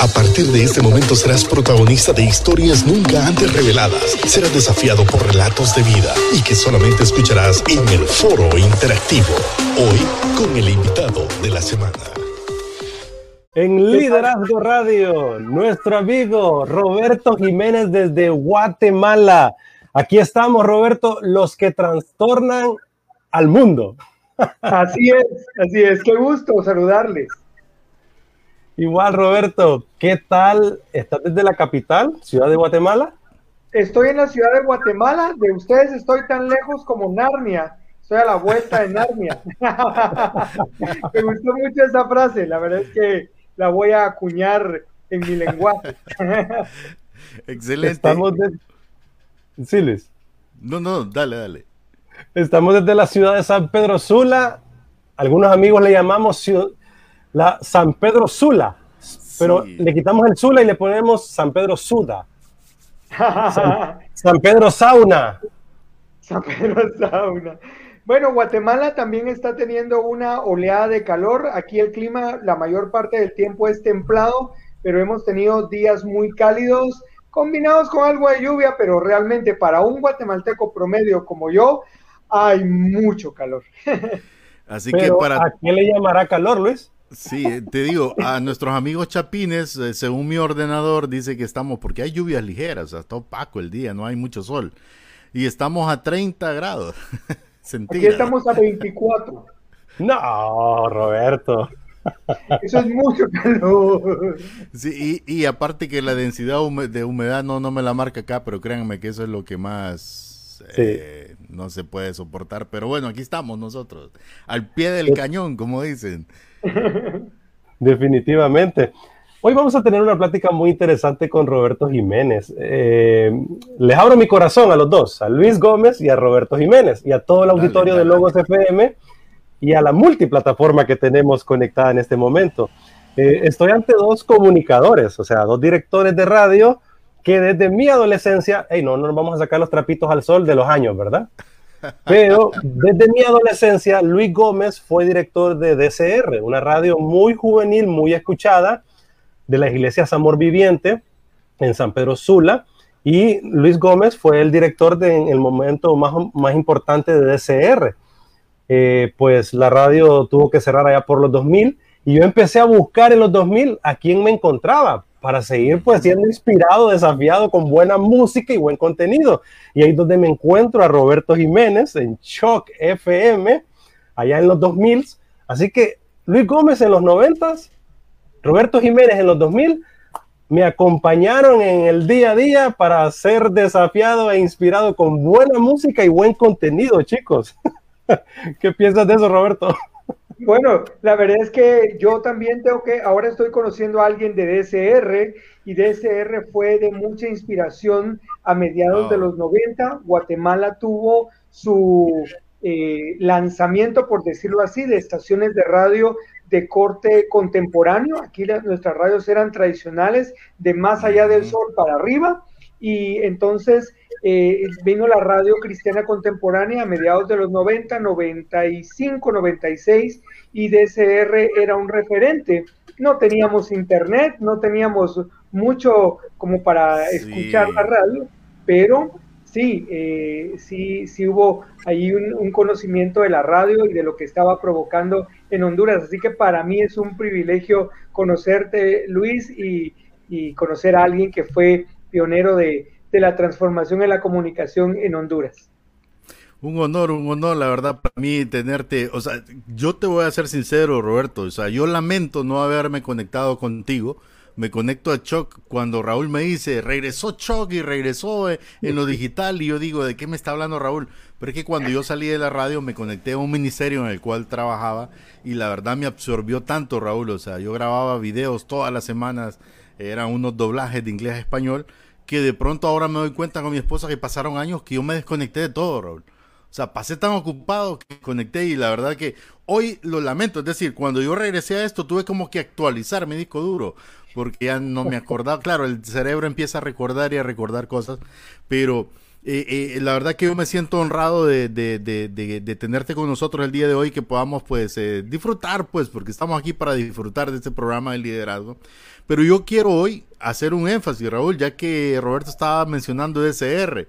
A partir de este momento serás protagonista de historias nunca antes reveladas. Serás desafiado por relatos de vida y que solamente escucharás en el foro interactivo. Hoy con el invitado de la semana. En Liderazgo Radio, nuestro amigo Roberto Jiménez desde Guatemala. Aquí estamos, Roberto, los que trastornan al mundo. Así es, así es. Qué gusto saludarles. Igual, Roberto, ¿qué tal? ¿Estás desde la capital, ciudad de Guatemala? Estoy en la ciudad de Guatemala, de ustedes estoy tan lejos como Narnia. Estoy a la vuelta de Narnia. Me gustó mucho esa frase, la verdad es que la voy a acuñar en mi lenguaje. Excelente. Estamos de... Sí, No, no, dale, dale. Estamos desde la ciudad de San Pedro Sula. Algunos amigos le llamamos ciudad la San Pedro Sula, pero le quitamos el Sula y le ponemos San Pedro Suda. San, Pedro Sauna. San Pedro Sauna. Bueno, Guatemala también está teniendo una oleada de calor. Aquí el clima la mayor parte del tiempo es templado, pero hemos tenido días muy cálidos combinados con algo de lluvia, pero realmente para un guatemalteco promedio como yo, hay mucho calor. Así que para... ¿A qué le llamará calor, Luis? Sí, te digo, a nuestros amigos chapines, eh, según mi ordenador, dice que estamos, porque hay lluvias ligeras, está opaco el día, no hay mucho sol. Y estamos a 30 grados. Aquí estamos a 24. No, Roberto. Eso es mucho calor. Sí, y, aparte que la densidad de humedad no, no me la marca acá, pero créanme que eso es lo que más eh, no se puede soportar. Pero bueno, aquí estamos nosotros, al pie del cañón, como dicen. Definitivamente. Hoy vamos a tener una plática muy interesante con Roberto Jiménez. Eh, les abro mi corazón a los dos, a Luis Gómez y a Roberto Jiménez, y a todo el auditorio de Logos FM y a la multiplataforma que tenemos conectada en este momento. Eh, estoy ante dos comunicadores, o sea, dos directores de radio que desde mi adolescencia, hey, no, no nos vamos a sacar los trapitos al sol de los años, ¿verdad? Pero desde mi adolescencia, Luis Gómez fue director de DCR, una radio muy juvenil, muy escuchada de la iglesia Amor Viviente en San Pedro Sula. Y Luis Gómez fue el director en el momento más, más importante de DCR. Eh, pues la radio tuvo que cerrar allá por los 2000 y yo empecé a buscar en los 2000 a quién me encontraba para seguir pues siendo inspirado, desafiado con buena música y buen contenido. Y ahí es donde me encuentro a Roberto Jiménez en Shock FM, allá en los 2000. Así que Luis Gómez en los 90, Roberto Jiménez en los 2000, me acompañaron en el día a día para ser desafiado e inspirado con buena música y buen contenido, chicos. ¿Qué piensas de eso, Roberto? Bueno, la verdad es que yo también tengo que, ahora estoy conociendo a alguien de DSR y DSR fue de mucha inspiración a mediados de los 90. Guatemala tuvo su eh, lanzamiento, por decirlo así, de estaciones de radio de corte contemporáneo. Aquí nuestras radios eran tradicionales, de más allá del sol para arriba. Y entonces eh, vino la radio cristiana contemporánea a mediados de los 90, 95, 96 y DCR era un referente. No teníamos internet, no teníamos mucho como para escuchar la radio, pero sí, eh, sí, sí hubo ahí un, conocimiento de la radio y de lo que estaba provocando en Honduras. Así que para mí es un privilegio conocerte, Luis, y, y conocer a alguien que fue pionero de, de la transformación en la comunicación en Honduras. Un honor, un honor, la verdad, para mí tenerte, o sea, yo te voy a ser sincero, Roberto, o sea, yo lamento no haberme conectado contigo, me conecto a Choc cuando Raúl me dice, regresó Choc y regresó eh, en lo digital, y yo digo, ¿de qué me está hablando Raúl? Pero es que cuando yo salí de la radio me conecté a un ministerio en el cual trabajaba y la verdad me absorbió tanto, Raúl, o sea, yo grababa videos todas las semanas, eran unos doblajes de inglés a español, que de pronto ahora me doy cuenta con mi esposa que pasaron años que yo me desconecté de todo, Raúl. O sea, pasé tan ocupado que conecté y la verdad que hoy lo lamento. Es decir, cuando yo regresé a esto tuve como que actualizar mi disco duro porque ya no me acordaba. Claro, el cerebro empieza a recordar y a recordar cosas, pero Eh, eh, la verdad que yo me siento honrado de, de, tenerte con nosotros el día de hoy, que podamos pues eh, disfrutar, pues, porque estamos aquí para disfrutar de este programa de liderazgo. Pero yo quiero hoy hacer un énfasis, Raúl, ya que Roberto estaba mencionando SR.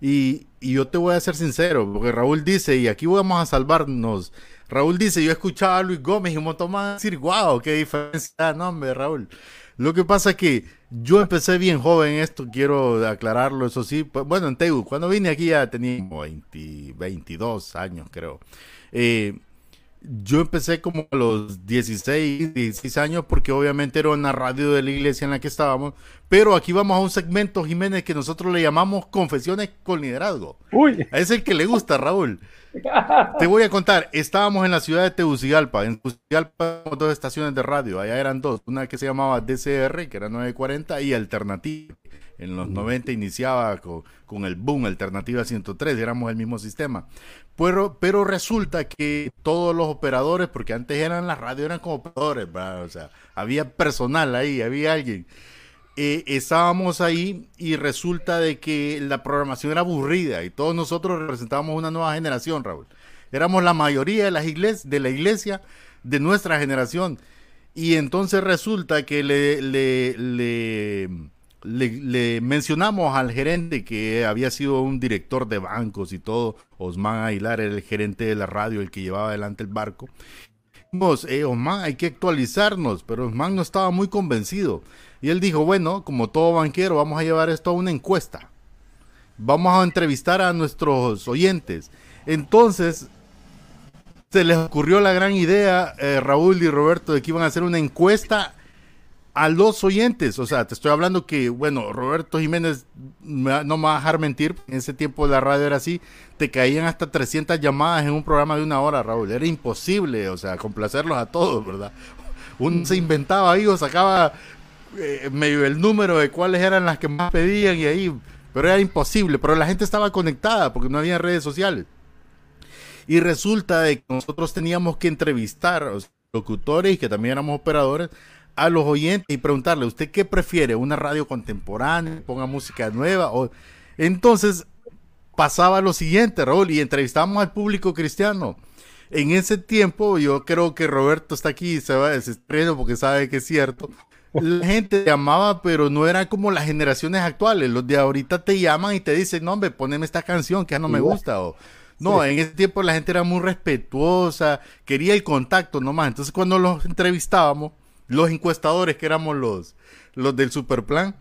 Y, y yo te voy a ser sincero, porque Raúl dice, y aquí vamos a salvarnos. Raúl dice, yo escuchaba a Luis Gómez y un montón decir, wow, qué diferencia. No, hombre, Raúl. Lo que pasa es que yo empecé bien joven esto, quiero aclararlo, eso sí. Pues, bueno, en Tegu, cuando vine aquí ya tenía 20, 22 años, creo. Eh, yo empecé como a los 16, 16 años porque obviamente era una radio de la iglesia en la que estábamos, pero aquí vamos a un segmento, Jiménez, que nosotros le llamamos Confesiones con Liderazgo. Uy. Es el que le gusta, Raúl. Te voy a contar, estábamos en la ciudad de Tegucigalpa, en Tegucigalpa dos estaciones de radio, allá eran dos, una que se llamaba DCR, que era 940, y Alternativa. En los 90 iniciaba con, el boom Alternativa 103, éramos el mismo sistema. Pero, pero resulta que todos los operadores, porque antes eran las radios, eran como operadores, o sea, había personal ahí, había alguien. Eh, estábamos ahí y resulta de que la programación era aburrida y todos nosotros representábamos una nueva generación, Raúl. Éramos la mayoría de, las iglesias, de la iglesia de nuestra generación. Y entonces resulta que le, le, le, mencionamos al gerente que había sido un director de bancos y todo. Osman Aguilar era el gerente de la radio, el que llevaba adelante el barco. Eh, Osman, hay que actualizarnos, pero Osman no estaba muy convencido. Y él dijo, bueno, como todo banquero, vamos a llevar esto a una encuesta. Vamos a entrevistar a nuestros oyentes. Entonces, se les ocurrió la gran idea, eh, Raúl y Roberto, de que iban a hacer una encuesta a los oyentes. O sea, te estoy hablando que, bueno, Roberto Jiménez no me va a dejar mentir. En ese tiempo la radio era así. Te caían hasta 300 llamadas en un programa de una hora, Raúl. Era imposible, o sea, complacerlos a todos, ¿verdad? Uno se inventaba ahí o sacaba eh, medio el número de cuáles eran las que más pedían y ahí, pero era imposible, pero la gente estaba conectada porque no había redes sociales. Y resulta de que nosotros teníamos que entrevistar a los locutores y que también éramos operadores a los oyentes y preguntarle, ¿usted qué prefiere? ¿Una radio contemporánea? ¿Ponga música nueva? O... Entonces pasaba lo siguiente, Raúl, y entrevistamos al público cristiano. En ese tiempo, yo creo que Roberto está aquí y se va desesperando porque sabe que es cierto la gente llamaba, pero no era como las generaciones actuales. Los de ahorita te llaman y te dicen, no, hombre, poneme esta canción que ya no me gusta. O, no, en ese tiempo la gente era muy respetuosa, quería el contacto nomás. Entonces, cuando los entrevistábamos, los encuestadores, que éramos los, los del Superplan,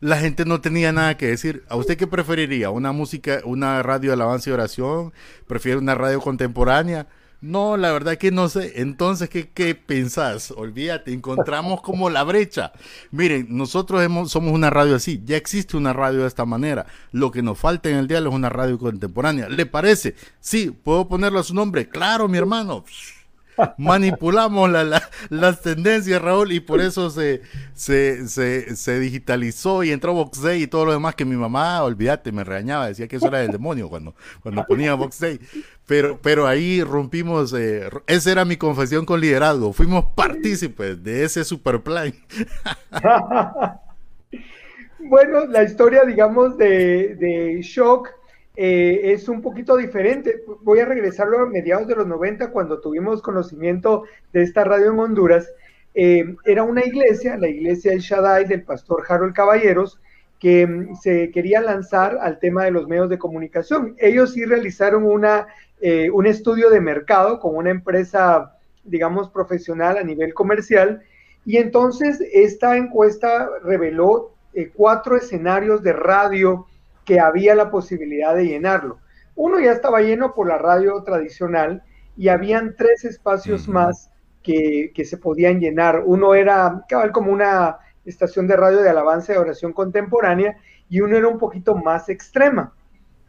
la gente no tenía nada que decir. ¿A usted qué preferiría? ¿Una música, una radio de alabanza y oración? ¿Prefiere una radio contemporánea? No, la verdad que no sé. Entonces, ¿qué, qué pensás? Olvídate, encontramos como la brecha. Miren, nosotros hemos, somos una radio así. Ya existe una radio de esta manera. Lo que nos falta en el diálogo es una radio contemporánea. ¿Le parece? Sí, ¿puedo ponerlo a su nombre? Claro, mi hermano manipulamos las tendencias, Raúl, y por eso se, se, digitalizó y entró Boxday y todo lo demás que mi mamá, olvídate, me regañaba, decía que eso era del demonio cuando, cuando ponía Boxday. Pero, pero ahí rompimos, eh, esa era mi confesión con liderazgo, fuimos partícipes de ese super plan. bueno, la historia, digamos, de, de Shock eh, es un poquito diferente. Voy a regresarlo a mediados de los 90, cuando tuvimos conocimiento de esta radio en Honduras. Eh, era una iglesia, la iglesia El Shaddai del pastor Harold Caballeros, que mm, se quería lanzar al tema de los medios de comunicación. Ellos sí realizaron una, eh, un estudio de mercado con una empresa, digamos, profesional a nivel comercial, y entonces esta encuesta reveló cuatro escenarios de radio que había la posibilidad de llenarlo. Uno ya estaba lleno por la radio tradicional y habían tres espacios más que, se podían llenar. Uno era cabal como una estación de radio de alabanza y oración contemporánea y uno era un poquito más extrema.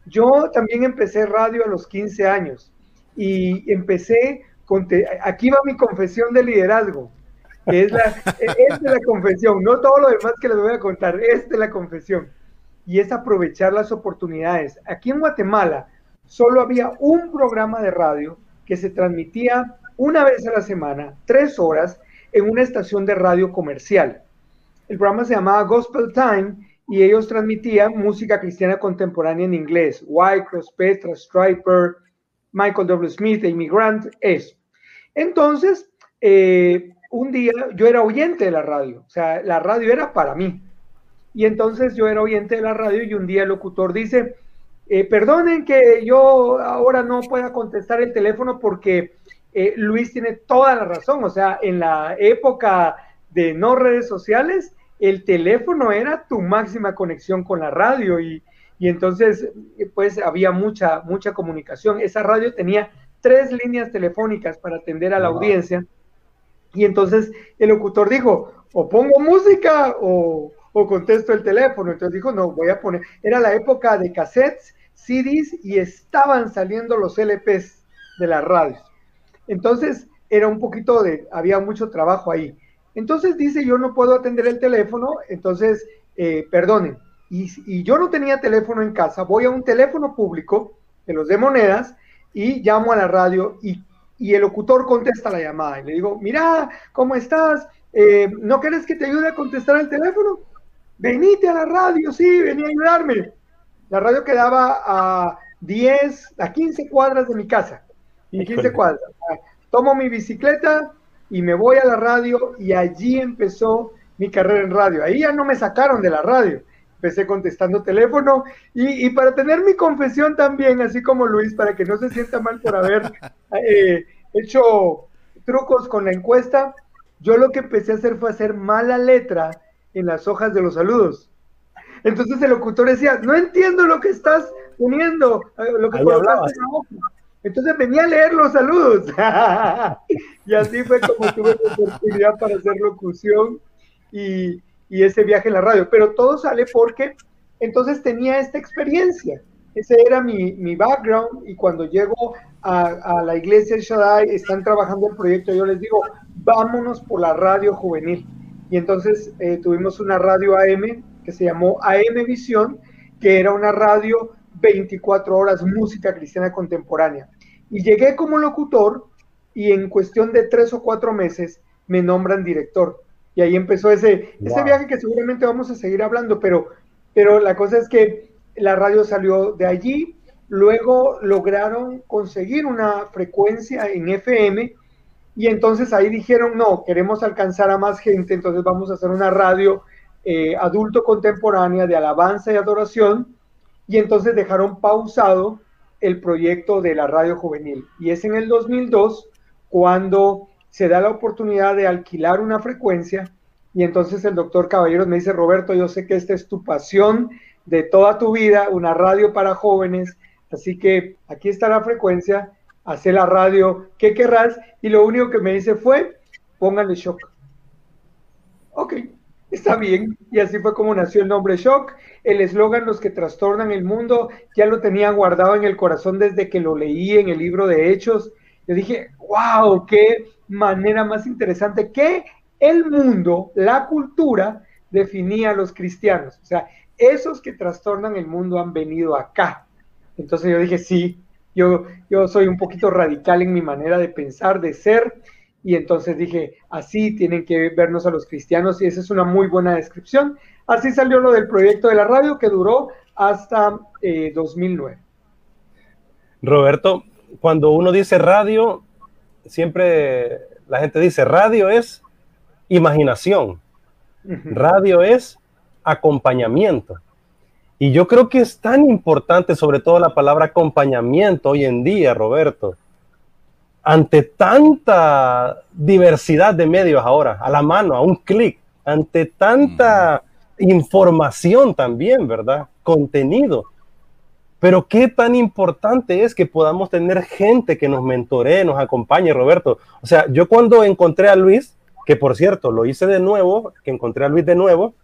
Yo también empecé radio a los 15 años y empecé con, aquí va mi confesión de liderazgo, es la, es la confesión, no todo lo demás que les voy a contar, es de la confesión y es aprovechar las oportunidades. Aquí en Guatemala solo había un programa de radio que se transmitía una vez a la semana, tres horas, en una estación de radio comercial. El programa se llamaba Gospel Time y ellos transmitían música cristiana contemporánea en inglés. Wycross, Petra, Striper, Michael W. Smith, Amy Grant, eso. Entonces, eh, un día yo era oyente de la radio, o sea, la radio era para mí. Y entonces yo era oyente de la radio y un día el locutor dice, eh, perdonen que yo ahora no pueda contestar el teléfono porque eh, Luis tiene toda la razón, o sea, en la época de no redes sociales, el teléfono era tu máxima conexión con la radio y, entonces pues había mucha, mucha comunicación. Esa radio tenía tres líneas telefónicas para atender a la audiencia. Y entonces el locutor dijo, o pongo música o, o contesto el teléfono. Entonces dijo, no, voy a poner, era la época de cassettes, CDs y estaban saliendo los LPs de las radios. Entonces era un poquito de, había mucho trabajo ahí. Entonces dice, yo no puedo atender el teléfono, entonces, eh, perdonen. Y, yo no tenía teléfono en casa, voy a un teléfono público de los de monedas y llamo a la radio y, el locutor contesta la llamada. Y le digo, mira, ¿cómo estás? Eh, ¿No quieres que te ayude a contestar el teléfono? Venite a la radio, sí, vení a ayudarme. La radio quedaba a 10, a 15 cuadras de mi casa. Y 15 cuadras. Tomo mi bicicleta, y me voy a la radio y allí empezó mi carrera en radio. Ahí ya no me sacaron de la radio. Empecé contestando teléfono y, para tener mi confesión también, así como Luis, para que no se sienta mal por haber eh, hecho trucos con la encuesta, yo lo que empecé a hacer fue hacer mala letra en las hojas de los saludos. Entonces el locutor decía, no entiendo lo que estás poniendo, eh, lo que colocaste en la hoja. Entonces venía a leer los saludos. y así fue como tuve la oportunidad para hacer locución y, ese viaje en la radio. Pero todo sale porque entonces tenía esta experiencia. Ese era mi, background y cuando llego a, la iglesia Shaddai, están trabajando el proyecto, yo les digo, vámonos por la radio juvenil. Y entonces eh, tuvimos una radio AM que se llamó AM Visión, que era una radio 24 horas música cristiana contemporánea. Y llegué como locutor y en cuestión de tres o cuatro meses me nombran director. Y ahí empezó ese, ese viaje que seguramente vamos a seguir hablando, pero, pero la cosa es que la radio salió de allí, luego lograron conseguir una frecuencia en FM y entonces ahí dijeron, no, queremos alcanzar a más gente, entonces vamos a hacer una radio eh, adulto contemporánea de alabanza y adoración y entonces dejaron pausado el proyecto de la radio juvenil. Y es en el 2002 cuando se da la oportunidad de alquilar una frecuencia y entonces el doctor Caballeros me dice, Roberto, yo sé que esta es tu pasión de toda tu vida, una radio para jóvenes, así que aquí está la frecuencia, hace la radio, ¿qué querrás? Y lo único que me dice fue, póngale shock. Ok, Está bien, y así fue como nació el nombre Shock. El eslogan Los que trastornan el mundo ya lo tenía guardado en el corazón desde que lo leí en el libro de Hechos. Yo dije, wow, qué manera más interesante que el mundo, la cultura, definía a los cristianos. O sea, esos que trastornan el mundo han venido acá. Entonces yo dije, sí, yo, yo soy un poquito radical en mi manera de pensar, de ser, y entonces dije, así tienen que vernos a los cristianos y esa es una muy buena descripción. Así salió lo del proyecto de la radio que duró hasta 2009. Eh, Roberto, cuando uno dice radio, siempre la gente dice radio es imaginación, radio es acompañamiento. Y yo creo que es tan importante, sobre todo la palabra acompañamiento hoy en día, Roberto, ante tanta diversidad de medios ahora, a la mano, a un clic, ante tanta información también, ¿verdad? Contenido. Pero qué tan importante es que podamos tener gente que nos mentoree, nos acompañe, Roberto. O sea, yo cuando encontré a Luis, que por cierto lo hice de nuevo, que encontré a Luis de nuevo,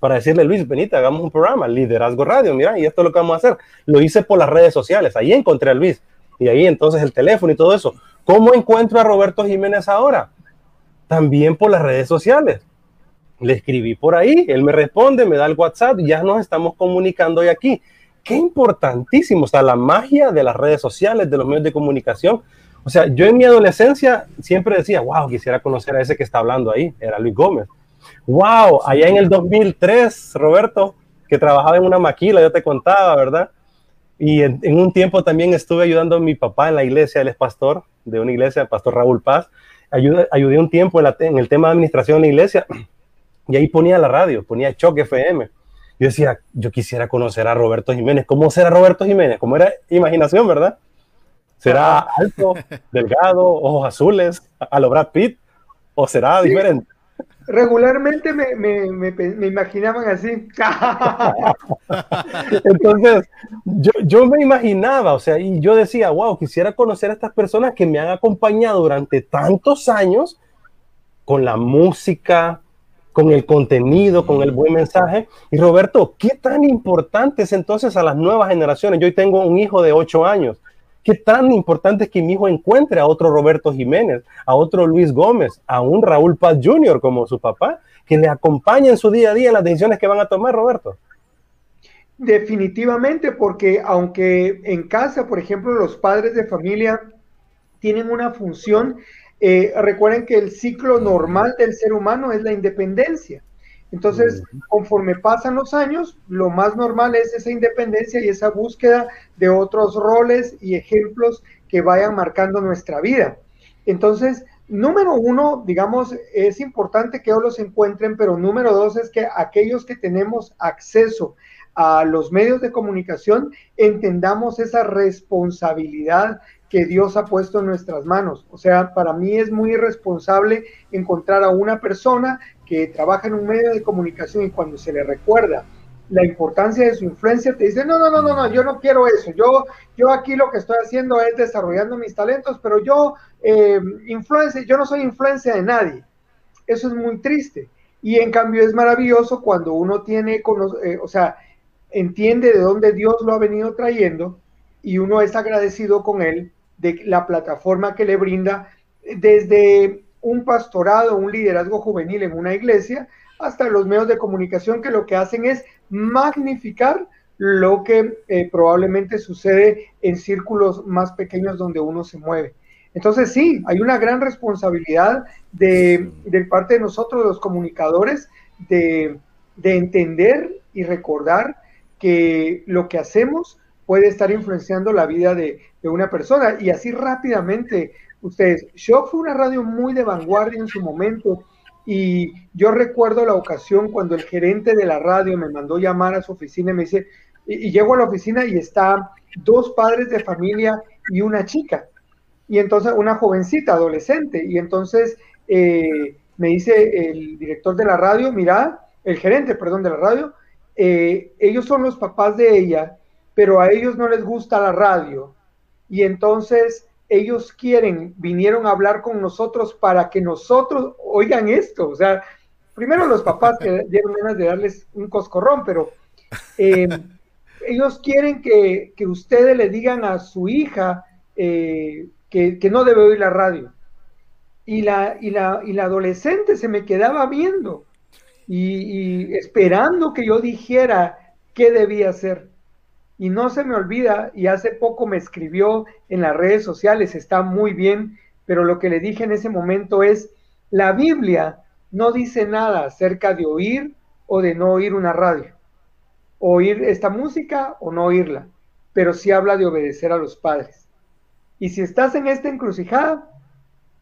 para decirle, Luis, venite, hagamos un programa, Liderazgo Radio, mira, y esto es lo que vamos a hacer. Lo hice por las redes sociales, ahí encontré a Luis y ahí entonces el teléfono y todo eso. ¿Cómo encuentro a Roberto Jiménez ahora? También por las redes sociales. Le escribí por ahí, él me responde, me da el WhatsApp ya nos estamos comunicando hoy aquí. Qué importantísimo, o sea, la magia de las redes sociales, de los medios de comunicación. O sea, yo en mi adolescencia siempre decía, wow, quisiera conocer a ese que está hablando ahí, era Luis Gómez. Wow, allá en el 2003, Roberto, que trabajaba en una maquila, yo te contaba, ¿verdad? Y en, un tiempo también estuve ayudando a mi papá en la iglesia, él es pastor de una iglesia, el pastor Raúl Paz. Ayudé, ayudé un tiempo en, en, el tema de administración en la iglesia y ahí ponía la radio, ponía Choque FM. Yo decía, yo quisiera conocer a Roberto Jiménez. ¿Cómo será Roberto Jiménez? ¿Cómo era imaginación, verdad? ¿Será alto, delgado, ojos azules, a lo Brad Pitt? ¿O será diferente? Regularmente me, me, me, imaginaban así. Entonces, yo, yo, me imaginaba, o sea, y yo decía, wow, quisiera conocer a estas personas que me han acompañado durante tantos años con la música, con el contenido, con el buen mensaje. Y Roberto, ¿qué tan importante es entonces a las nuevas generaciones? Yo hoy tengo un hijo de ocho años ¿Qué tan importante es que mi hijo encuentre a otro Roberto Jiménez, a otro Luis Gómez, a un Raúl Paz Jr. como su papá, que le acompañe en su día a día en las decisiones que van a tomar, Roberto? Definitivamente, porque aunque en casa, por ejemplo, los padres de familia tienen una función, eh, recuerden que el ciclo normal del ser humano es la independencia. Entonces, conforme pasan los años, lo más normal es esa independencia y esa búsqueda de otros roles y ejemplos que vayan marcando nuestra vida. Entonces, número uno, digamos, es importante que ellos los encuentren, pero número dos es que aquellos que tenemos acceso a los medios de comunicación entendamos esa responsabilidad que Dios ha puesto en nuestras manos. O sea, para mí es muy irresponsable encontrar a una persona que trabaja en un medio de comunicación y cuando se le recuerda la importancia de su influencia, te dice, no, no, no, no, no, yo no quiero eso, yo, yo aquí lo que estoy haciendo es desarrollando mis talentos, pero yo, eh, influencia, yo no soy influencia de nadie. Eso es muy triste. Y en cambio es maravilloso cuando uno tiene, eh, o sea, entiende de dónde Dios lo ha venido trayendo y uno es agradecido con él de la plataforma que le brinda desde un pastorado, un liderazgo juvenil en una iglesia, hasta los medios de comunicación que lo que hacen es magnificar lo que eh, probablemente sucede en círculos más pequeños donde uno se mueve. Entonces sí, hay una gran responsabilidad de, parte de nosotros, los comunicadores, de, entender y recordar que lo que hacemos puede estar influenciando la vida de, de una persona. Y así rápidamente ustedes. Shock fue una radio muy de vanguardia en su momento y yo recuerdo la ocasión cuando el gerente de la radio me mandó llamar a su oficina y me dice, y, llego a la oficina y está dos padres de familia y una chica, y entonces una jovencita, adolescente, y entonces eh, me dice el director de la radio, mira, el gerente, perdón, de la radio, eh, ellos son los papás de ella, pero a ellos no les gusta la radio, y entonces ellos quieren, vinieron a hablar con nosotros para que nosotros oigan esto. O sea, primero los papás que dieron ganas de darles un coscorrón, pero eh, ellos quieren que, ustedes le digan a su hija eh, que, no debe oír la radio. Y la, y la, y la adolescente se me quedaba viendo y esperando que yo dijera qué debía hacer. Y no se me olvida, y hace poco me escribió en las redes sociales, está muy bien, pero lo que le dije en ese momento es, la Biblia no dice nada acerca de oír o de no oír una radio, oír esta música o no oírla, pero sí habla de obedecer a los padres. Y si estás en esta encrucijada,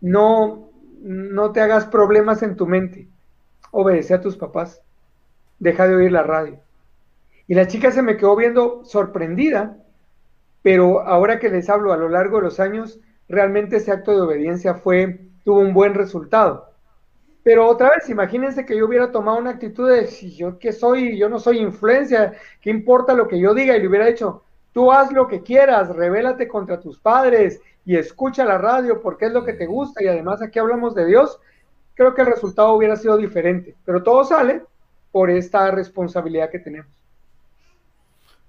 no, no te hagas problemas en tu mente. Obedece a tus papás. Deja de oír la radio. Y la chica se me quedó viendo sorprendida, pero ahora que les hablo a lo largo de los años, realmente ese acto de obediencia fue, tuvo un buen resultado. Pero otra vez, imagínense que yo hubiera tomado una actitud de, si yo qué soy, yo no soy influencia, ¿qué importa lo que yo diga? Y le hubiera dicho, tú haz lo que quieras, revélate contra tus padres y escucha la radio porque es lo que te gusta y además aquí hablamos de Dios, creo que el resultado hubiera sido diferente. Pero todo sale por esta responsabilidad que tenemos.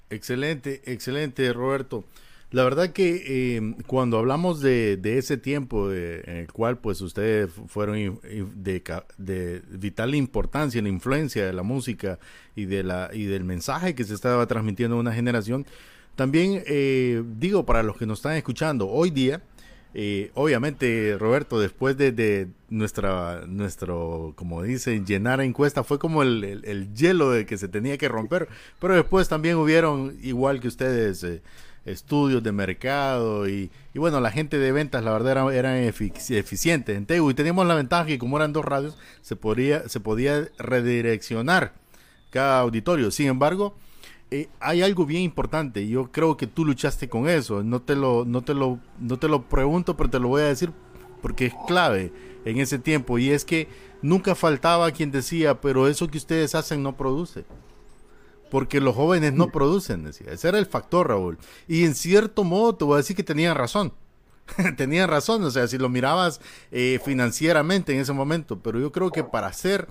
Excelente, excelente, Roberto. La verdad que eh, cuando hablamos de, ese tiempo en el cual pues ustedes fueron de, de, vital importancia la influencia de la música y, de la, y del mensaje que se estaba transmitiendo a una generación, también eh, digo para los que nos están escuchando hoy día, eh, obviamente, Roberto, después de, nuestra, nuestro, como dicen, llenar encuesta, fue como el, hielo de que se tenía que romper, pero después también hubieron, igual que ustedes, eh, estudios de mercado y, bueno, la gente de ventas, la verdad, eran era eficientes en Tegu y teníamos la ventaja que como eran dos radios, se podía, se podía redireccionar cada auditorio. Sin embargo, eh, hay algo bien importante yo creo que tú luchaste con eso. No te lo, no te lo, no te lo pregunto, pero te lo voy a decir porque es clave en ese tiempo y es que nunca faltaba quien decía, pero eso que ustedes hacen no produce. Porque los jóvenes no producen, decía. Ese era el factor, Raúl. Y en cierto modo te voy a decir que tenían razón. tenían razón, o sea, si lo mirabas eh, financieramente en ese momento. Pero yo creo que para hacer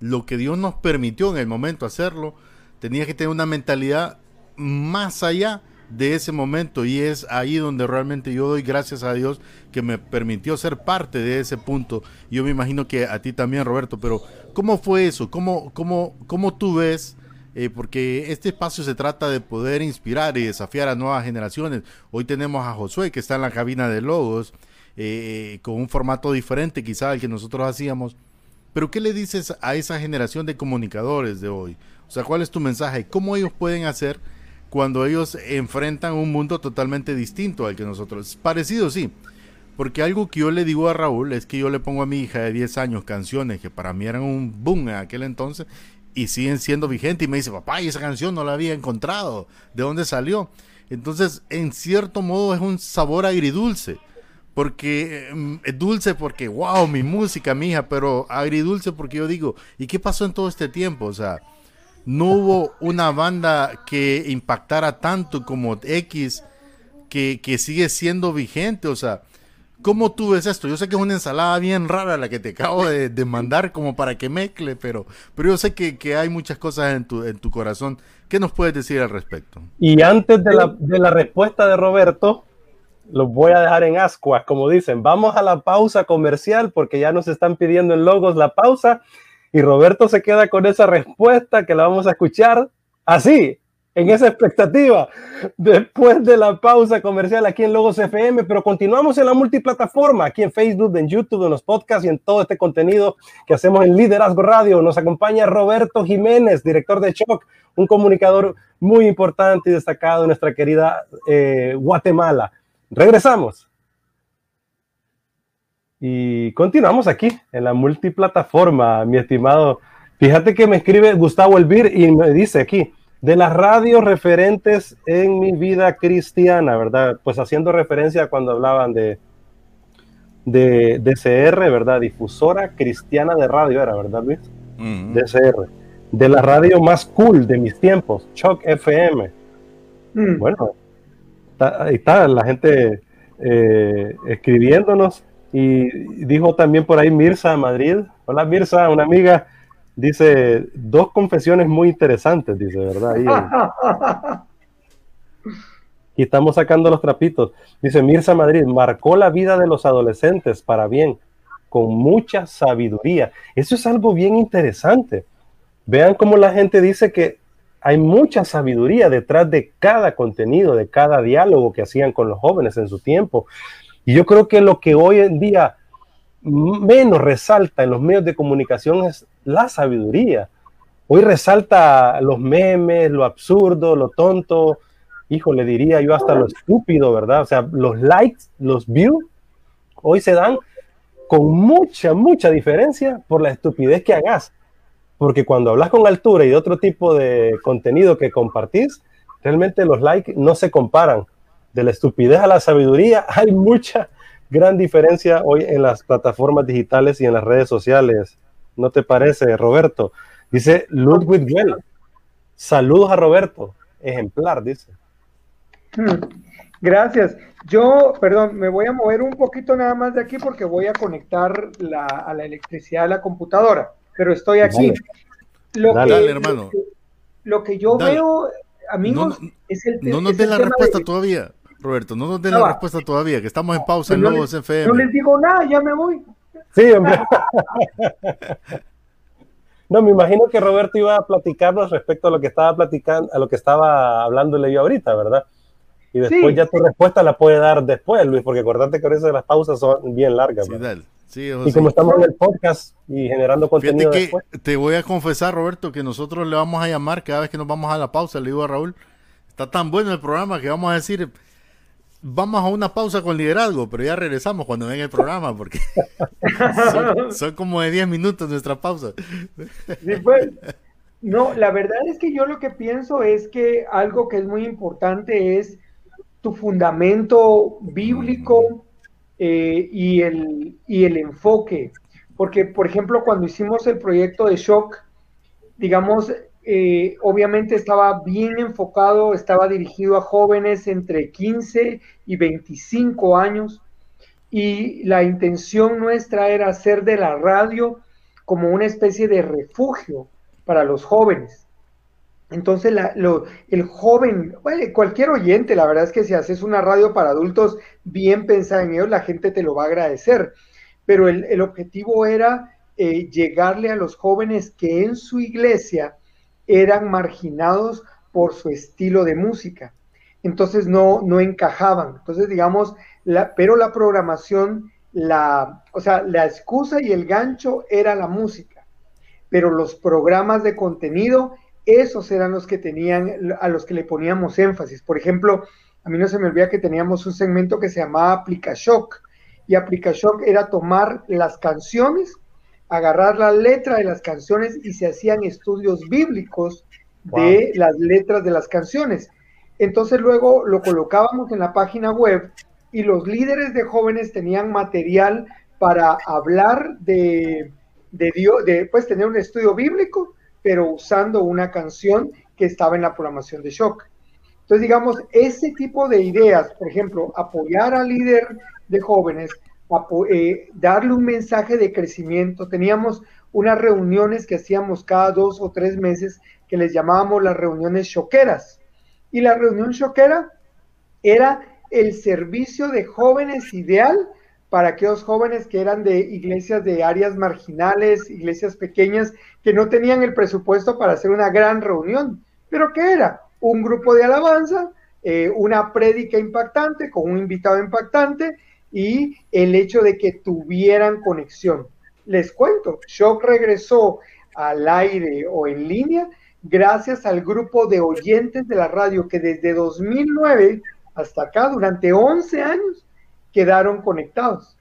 lo que Dios nos permitió en el momento hacerlo, tenía que tener una mentalidad más allá de ese momento y es ahí donde realmente yo doy gracias a Dios que me permitió ser parte de ese punto. Yo me imagino que a ti también, Roberto, pero ¿cómo fue eso? ¿Cómo, cómo, cómo tú ves? Eh, porque este espacio se trata de poder inspirar y desafiar a nuevas generaciones. Hoy tenemos a Josué que está en la cabina de Logos, eh, con un formato diferente quizá al que nosotros hacíamos. Pero ¿qué le dices a esa generación de comunicadores de hoy? O sea, ¿cuál es tu mensaje? ¿Cómo ellos pueden hacer cuando ellos enfrentan un mundo totalmente distinto al que nosotros? Parecido, sí. Porque algo que yo le digo a Raúl es que yo le pongo a mi hija de 10 años canciones que para mí eran un boom en aquel entonces y siguen siendo vigentes y me dice, papá, y esa canción no la había encontrado, ¿de dónde salió? Entonces, en cierto modo es un sabor agridulce, porque mm, es dulce porque, wow, mi música, mi hija, pero agridulce porque yo digo, ¿y qué pasó en todo este tiempo? O sea, no hubo una banda que impactara tanto como X, que, sigue siendo vigente, o sea, ¿cómo tú ves esto? Yo sé que es una ensalada bien rara la que te acabo de, mandar como para que mezcle, pero, pero yo sé que, hay muchas cosas en tu, en tu corazón. ¿Qué nos puedes decir al respecto? Y antes de la, de la respuesta de Roberto, los voy a dejar en ascuas, como dicen. Vamos a la pausa comercial porque ya nos están pidiendo en logos la pausa y Roberto se queda con esa respuesta que la vamos a escuchar así, en esa expectativa, después de la pausa comercial aquí en Logos FM, pero continuamos en la multiplataforma, aquí en Facebook, en YouTube, en los podcasts y en todo este contenido que hacemos en Liderazgo Radio. Nos acompaña Roberto Jiménez, director de Shock, un comunicador muy importante y destacado en nuestra querida eh, Guatemala. Regresamos. Y continuamos aquí en la multiplataforma, mi estimado. Fíjate que me escribe Gustavo Elvir y me dice aquí, de las radios referentes en mi vida cristiana, ¿verdad? Pues haciendo referencia cuando hablaban de, de DCR, ¿verdad? Difusora cristiana de radio era, ¿verdad, Luis? DCR. De la radio más cool de mis tiempos, Choc FM. Mm. Bueno, ahí está la gente eh, escribiéndonos. Y dijo también por ahí Mirza Madrid. Hola Mirza, una amiga. Dice, dos confesiones muy interesantes, dice, ¿verdad? y estamos sacando los trapitos. Dice Mirza Madrid, marcó la vida de los adolescentes para bien, con mucha sabiduría. Eso es algo bien interesante. Vean cómo la gente dice que hay mucha sabiduría detrás de cada contenido, de cada diálogo que hacían con los jóvenes en su tiempo. Y yo creo que lo que hoy en día menos resalta en los medios de comunicación es la sabiduría. Hoy resalta los memes, lo absurdo, lo tonto, hijo, le diría yo hasta lo estúpido, ¿verdad? O sea, los likes, los views, hoy se dan con mucha, mucha diferencia por la estupidez que hagas. Porque cuando hablas con altura y de otro tipo de contenido que compartís, realmente los likes no se comparan de la estupidez a la sabiduría, hay mucha gran diferencia hoy en las plataformas digitales y en las redes sociales. ¿No te parece, Roberto? Dice Ludwig Well. Saludos a Roberto. Ejemplar, dice. Hmm. Gracias. Yo, perdón, me voy a mover un poquito nada más de aquí porque voy a conectar a la electricidad de la computadora, pero estoy aquí. Lo Dale, hermano. Lo que yo veo, amigos, es el No nos des la respuesta todavía. Roberto, no nos den la respuesta todavía, que estamos en pausa en Lobos FM. No les digo nada, ya me voy. Sí, hombre. no, me imagino que Roberto iba a platicarnos respecto a lo que estaba platicando, a lo que estaba hablándole yo ahorita, ¿verdad? Y después ya tu respuesta la puede dar después, Luis, porque acordate que a veces las pausas son bien largas. Sí, y como estamos en el podcast y generando contenido que te voy a confesar, Roberto, que nosotros le vamos a llamar cada vez que nos vamos a la pausa, le digo a Raúl, está tan bueno el programa que vamos a decir, vamos a una pausa con liderazgo, pero ya regresamos cuando venga el programa, porque son, como de 10 minutos nuestra pausa. Pues. No, la verdad es que yo lo que pienso es que algo que es muy importante es tu fundamento bíblico eh, y, el, y el enfoque. Porque, por ejemplo, cuando hicimos el proyecto de Shock, digamos, eh, obviamente estaba bien enfocado, estaba dirigido a jóvenes entre 15 y 25 años y la intención nuestra era hacer de la radio como una especie de refugio para los jóvenes. Entonces, el joven, cualquier oyente, la verdad es que si haces una radio para adultos bien pensada en ellos, la gente te lo va a agradecer. Pero el, objetivo era eh, llegarle a los jóvenes que en su iglesia eran marginados por su estilo de música. Entonces no, no encajaban. Entonces, digamos, la, pero la programación, la, o sea, la excusa y el gancho era la música. Pero los programas de contenido esos eran los que tenían, a los que le poníamos énfasis. Por ejemplo, a mí no se me olvida que teníamos un segmento que se llamaba AplicaShock, y AplicaShock era tomar las canciones, agarrar la letra de las canciones y se hacían estudios bíblicos de las letras de las canciones. Entonces luego lo colocábamos en la página web y los líderes de jóvenes tenían material para hablar de, de Dios, de pues tener un estudio bíblico pero usando una canción que estaba en la programación de Shock. Entonces, digamos, ese tipo de ideas, por ejemplo, apoyar al líder de jóvenes, eh, darle un mensaje de crecimiento. Teníamos unas reuniones que hacíamos cada dos o tres meses que les llamábamos las reuniones choqueras. Y la reunión choquera era el servicio de jóvenes ideal para aquellos jóvenes que eran de iglesias de áreas marginales, iglesias pequeñas, que no tenían el presupuesto para hacer una gran reunión. ¿Pero qué era? Un grupo de alabanza, eh, una prédica impactante con un invitado impactante y el hecho de que tuvieran conexión. Les cuento, Shock regresó al aire o en línea gracias al grupo de oyentes de la radio que desde 2009 hasta acá, durante 11 años, quedaron conectados.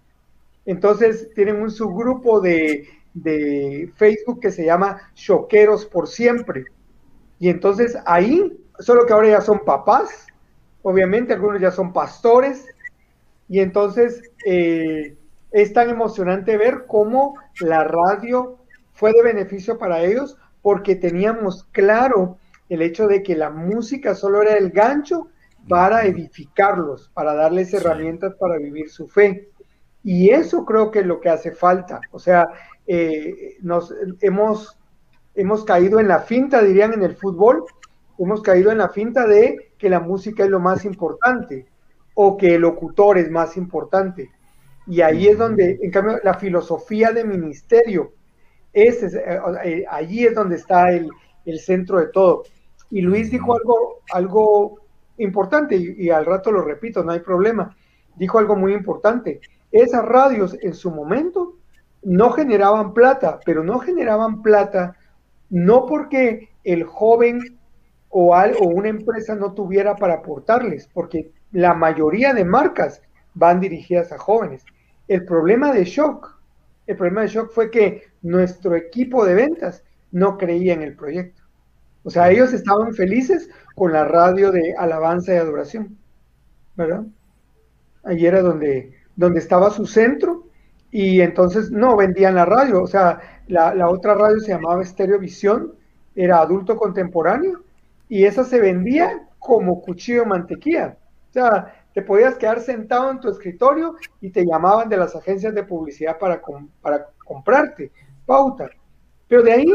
Entonces tienen un subgrupo de, Facebook que se llama Choqueros por Siempre. Y entonces ahí, solo que ahora ya son papás, obviamente algunos ya son pastores, y entonces eh, es tan emocionante ver cómo la radio fue de beneficio para ellos porque teníamos claro el hecho de que la música solo era el gancho para edificarlos, para darles herramientas para vivir su fe. Y eso creo que es lo que hace falta. O sea, eh, nos hemos, hemos caído en la finta, dirían en el fútbol, hemos caído en la finta de que la música es lo más importante o que el locutor es más importante. Y ahí es donde, en cambio, la filosofía de ministerio, ese es, eh, eh, allí es donde está el, el centro de todo. Y Luis dijo algo, algo importante, y, al rato lo repito, no hay problema, dijo algo muy importante. Esas radios en su momento no generaban plata, pero no generaban plata no porque el joven o, o una empresa no tuviera para aportarles, porque la mayoría de marcas van dirigidas a jóvenes. El problema de Shock, el problema de Shock fue que nuestro equipo de ventas no creía en el proyecto. O sea, ellos estaban felices con la radio de alabanza y adoración, ¿verdad? Allí era donde, donde estaba su centro y entonces no vendían la radio, o sea, la, otra radio se llamaba Estéreo Visión, era adulto contemporáneo y esa se vendía como cuchillo mantequilla. Sea, te podías quedar sentado en tu escritorio y te llamaban de las agencias de publicidad para, para comprarte pauta. Pero de ahí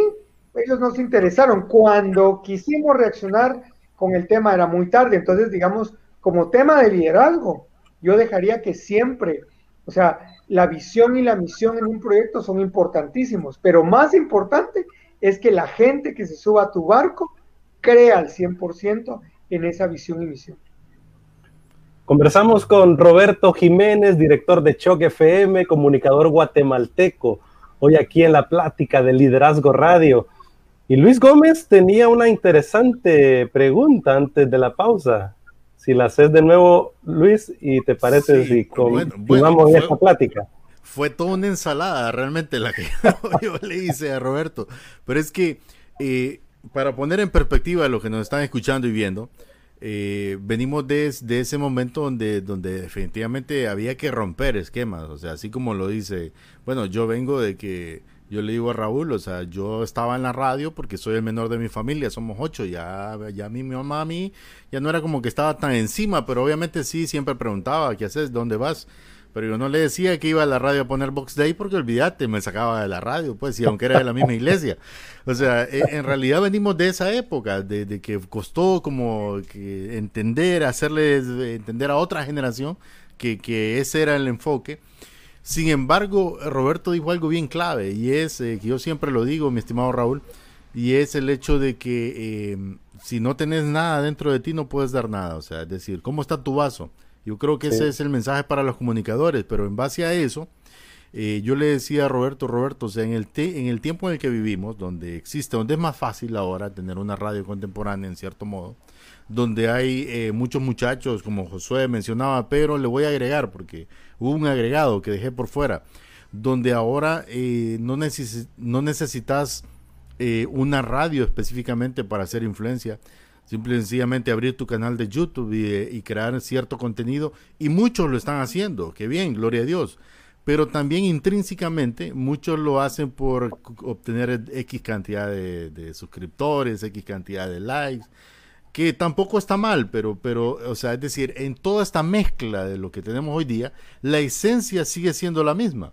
ellos no se interesaron. Cuando quisimos reaccionar con el tema era muy tarde, entonces digamos, como tema de liderazgo, yo dejaría que siempre, o sea, la visión y la misión en un proyecto son importantísimos, pero más importante es que la gente que se suba a tu barco crea al 100% en esa visión y misión. Conversamos con Roberto Jiménez, director de Choc FM, comunicador guatemalteco, hoy aquí en la plática de Liderazgo Radio. Y Luis Gómez tenía una interesante pregunta antes de la pausa. Si la haces de nuevo, Luis, y te parece si continuamos en esta plática. Fue toda una ensalada realmente la que yo le hice a Roberto. Pero es que, eh, para poner en perspectiva lo que nos están escuchando y viendo, eh, venimos de, ese momento donde, donde definitivamente había que romper esquemas, o sea, así como lo dice, bueno, yo vengo de que yo le digo a Raúl, o sea, yo estaba en la radio porque soy el menor de mi familia, somos ocho, ya, ya mi, mi mamá a mí ya no era como que estaba tan encima, pero obviamente sí, siempre preguntaba, ¿qué haces? ¿Dónde vas? Pero yo no le decía que iba a la radio a poner Box Day porque olvídate, me sacaba de la radio, pues, y aunque era de la misma iglesia. O sea, e, en realidad venimos de esa época, de, que costó como que entender, hacerles entender a otra generación que, que, ese era el enfoque. Sin embargo, Roberto dijo algo bien clave, y es, eh, que yo siempre lo digo, mi estimado Raúl, y es el hecho de que eh, si no tenés nada dentro de ti, no puedes dar nada. O sea, es decir, ¿cómo está tu vaso? Yo creo que ese es el mensaje para los comunicadores, pero en base a eso, eh, yo le decía a Roberto, Roberto, o sea, en el, en el tiempo en el que vivimos, donde existe, donde es más fácil ahora tener una radio contemporánea en cierto modo, donde hay eh, muchos muchachos, como Josué mencionaba, pero le voy a agregar, porque hubo un agregado que dejé por fuera, donde ahora eh, no, no necesitas una radio específicamente para hacer influencia, Simple y sencillamente abrir tu canal de YouTube eh, y, crear cierto contenido. Y muchos lo están haciendo. Qué bien, gloria a Dios. Pero también intrínsecamente muchos lo hacen por obtener X cantidad de, suscriptores, X cantidad de likes que tampoco está mal, pero, pero, o sea, es decir, en toda esta mezcla de lo que tenemos hoy día, la esencia sigue siendo la misma.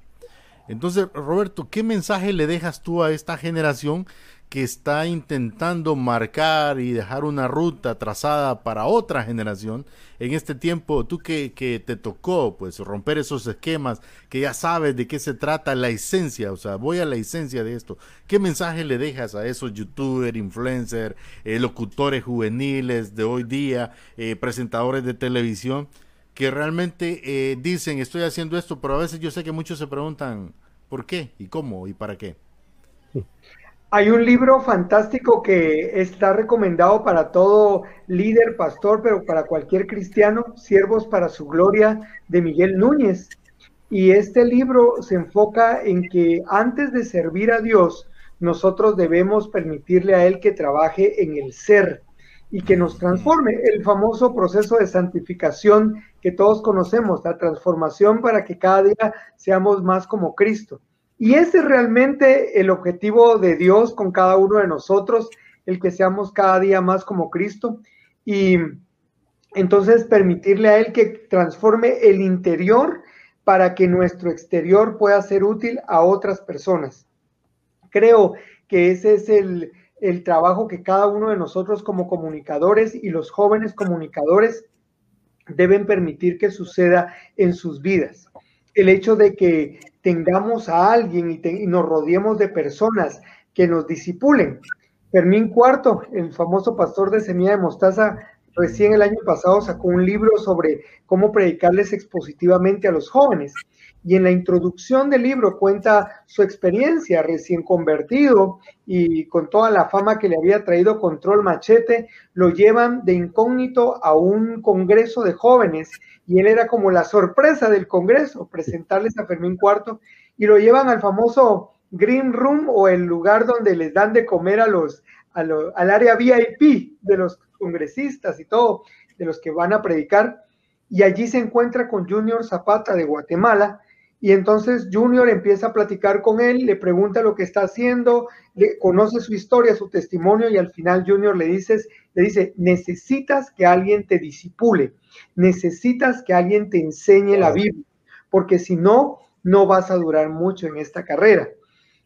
Entonces, Roberto, ¿qué mensaje le dejas tú a esta generación que está intentando marcar y dejar una ruta trazada para otra generación. En este tiempo, tú que, que, te tocó pues romper esos esquemas, que ya sabes de qué se trata la esencia, o sea, voy a la esencia de esto. ¿Qué mensaje le dejas a esos youtubers, influencers, eh, locutores juveniles de hoy día, eh, presentadores de televisión, que realmente eh, dicen estoy haciendo esto, pero a veces yo sé que muchos se preguntan ¿por qué? ¿Y cómo? ¿Y para qué? Hay un libro fantástico que está recomendado para todo líder, pastor, pero para cualquier cristiano, Siervos para su Gloria, de Miguel Núñez. Y este libro se enfoca en que antes de servir a Dios, nosotros debemos permitirle a Él que trabaje en el ser y que nos transforme. El famoso proceso de santificación que todos conocemos, la transformación para que cada día seamos más como Cristo. Y ese es realmente el objetivo de Dios con cada uno de nosotros, el que seamos cada día más como Cristo. Y entonces permitirle a Él que transforme el interior para que nuestro exterior pueda ser útil a otras personas. Creo que ese es el, el trabajo que cada uno de nosotros como comunicadores y los jóvenes comunicadores deben permitir que suceda en sus vidas. El hecho de que tengamos a alguien y, nos rodeemos de personas que nos disipulen. Fermín Cuarto, el famoso pastor de Semilla de Mostaza, recién el año pasado sacó un libro sobre cómo predicarles expositivamente a los jóvenes. Y en la introducción del libro cuenta su experiencia recién convertido y con toda la fama que le había traído Control Machete, lo llevan de incógnito a un congreso de jóvenes y él era como la sorpresa del Congreso, presentarles a Fermín Cuarto, y lo llevan al famoso Green Room o el lugar donde les dan de comer a los, al área VIP de los congresistas y todo, de los que van a predicar, y allí se encuentra con Junior Zapata de Guatemala, y entonces Junior empieza a platicar con él, le pregunta lo que está haciendo, le conoce su historia, su testimonio, y al final Junior le, dices, le dice, necesitas que alguien te disipule necesitas que alguien te enseñe la Biblia, porque si no, no vas a durar mucho en esta carrera.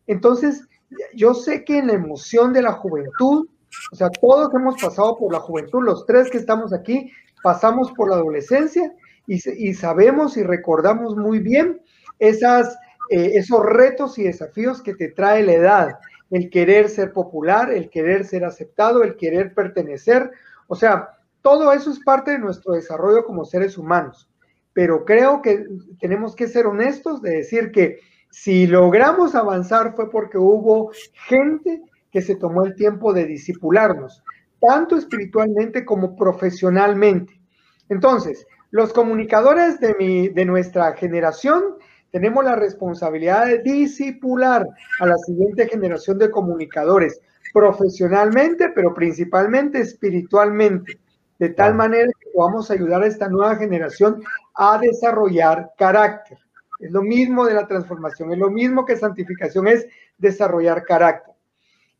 Entonces, yo sé que en la emoción de la juventud, o sea, todos hemos pasado por la juventud, los tres que estamos aquí, pasamos por la adolescencia y, sabemos y recordamos muy bien esas, eh, esos retos y desafíos que te trae la edad, el querer ser popular, el querer ser aceptado, el querer pertenecer. O sea, todo eso es parte de nuestro desarrollo como seres humanos, pero creo que tenemos que ser honestos de decir que si logramos avanzar fue porque hubo gente que se tomó el tiempo de disipularnos, tanto espiritualmente como profesionalmente. Entonces, los comunicadores de, mi, de nuestra generación tenemos la responsabilidad de disipular a la siguiente generación de comunicadores profesionalmente, pero principalmente espiritualmente, de tal manera que podamos ayudar a esta nueva generación a desarrollar carácter. Es lo mismo de la transformación, es lo mismo que santificación, es desarrollar carácter.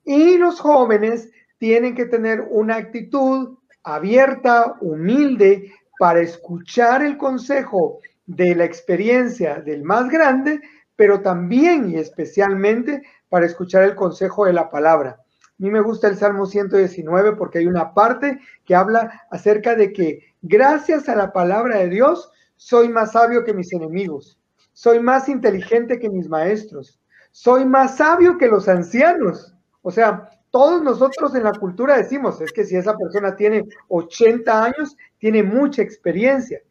Y los jóvenes tienen que tener una actitud abierta, humilde, para escuchar el consejo de la experiencia del más grande, pero también y especialmente para escuchar el consejo de la palabra. A mí me gusta el Salmo 119 porque hay una parte que habla acerca de que gracias a la palabra de Dios soy más sabio que mis enemigos, soy más inteligente que mis maestros, soy más sabio que los ancianos. O sea, todos nosotros en la cultura decimos, es que si esa persona tiene 80 años, tiene mucha experiencia,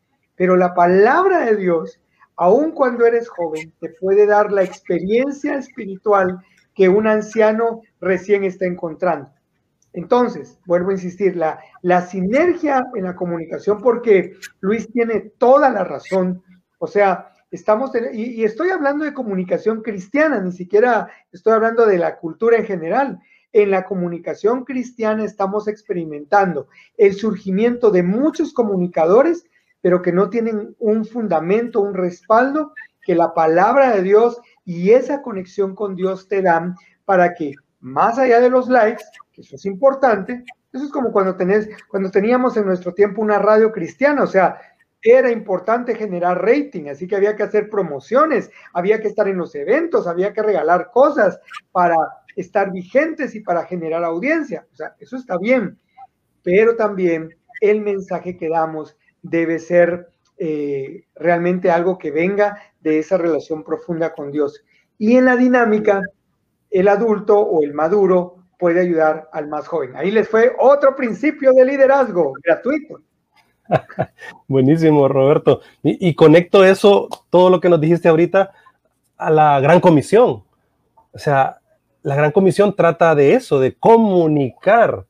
pero la palabra de Dios, aun cuando eres joven, te puede dar la experiencia espiritual que un anciano recién está encontrando. Entonces, vuelvo a insistir, la, la sinergia en la comunicación, porque Luis tiene toda la razón, o sea, estamos, y, y estoy hablando de comunicación cristiana, ni siquiera estoy hablando de la cultura en general en la comunicación cristiana estamos experimentando el surgimiento de muchos comunicadores, pero que no tienen un fundamento, un respaldo que la palabra de Dios y esa conexión con Dios te dan para que más allá de los likes, eso es importante, eso es como cuando tenés, cuando teníamos en nuestro tiempo una radio cristiana, o sea, era importante generar rating, así que había que hacer promociones, había que estar en los eventos, había que regalar cosas para estar vigentes y para generar audiencia. O sea, eso está bien, pero también el mensaje que damos debe ser eh, realmente algo que venga de esa relación profunda con Dios. Y en la dinámica, el adulto o el maduro puede ayudar al más joven. Ahí les fue otro principio de liderazgo gratuito. Buenísimo, Roberto. Y, y, conecto eso, todo lo que nos dijiste ahorita, a la gran comisión. O sea, la Gran Comisión trata de eso, de comunicar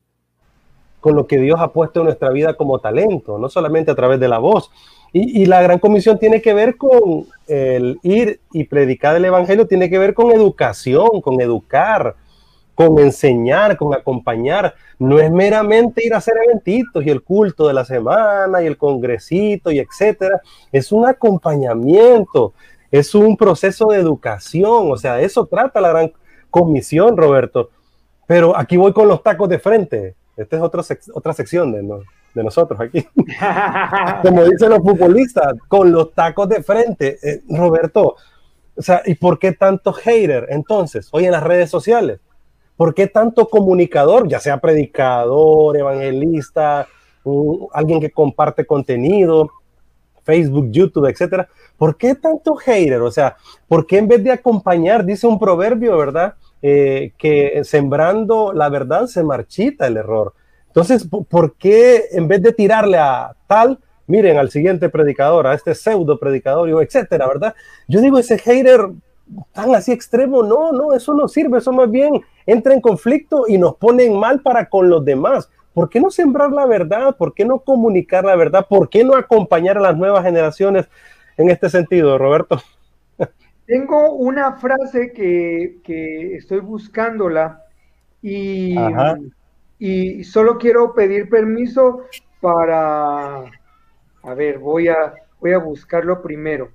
con lo que Dios ha puesto en nuestra vida como talento, no solamente a través de la voz. Y, la Gran Comisión tiene que ver con el ir y predicar el Evangelio, tiene que ver con educación, con educar, con enseñar, con acompañar. No es meramente ir a hacer eventitos y el culto de la semana y el congresito y etcétera. Es un acompañamiento, es un proceso de educación. O sea, eso trata la Gran comisión, Roberto. Pero aquí voy con los tacos de frente. Esta es otra, otra sección de, de nosotros aquí. Como dicen los futbolistas, con los tacos de frente. Eh, Roberto, o sea, ¿y por qué tanto hater entonces hoy en las redes sociales? ¿Por qué tanto comunicador, ya sea predicador, evangelista, alguien que comparte contenido, Facebook, YouTube, etcétera? ¿Por qué tanto hater? O sea, ¿por qué en vez de acompañar, dice un proverbio, ¿verdad? Eh, que sembrando la verdad se marchita el error. Entonces, ¿por qué en vez de tirarle a tal, miren al siguiente predicador, a este pseudo predicador, etcétera, ¿verdad? Yo digo, ese hater tan así extremo, no, no, eso no sirve, eso más bien entra en conflicto y nos ponen mal para con los demás. ¿Por qué no sembrar la verdad? ¿Por qué no comunicar la verdad? ¿Por qué no acompañar a las nuevas generaciones en este sentido, Roberto? Tengo una frase que, estoy buscándola y, y solo quiero pedir permiso para, a ver, voy a, voy a buscarlo primero.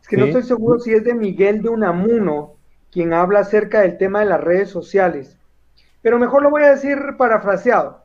Es que no estoy seguro si es de Miguel de Unamuno, quien habla acerca del tema de las redes sociales, pero mejor lo voy a decir parafraseado.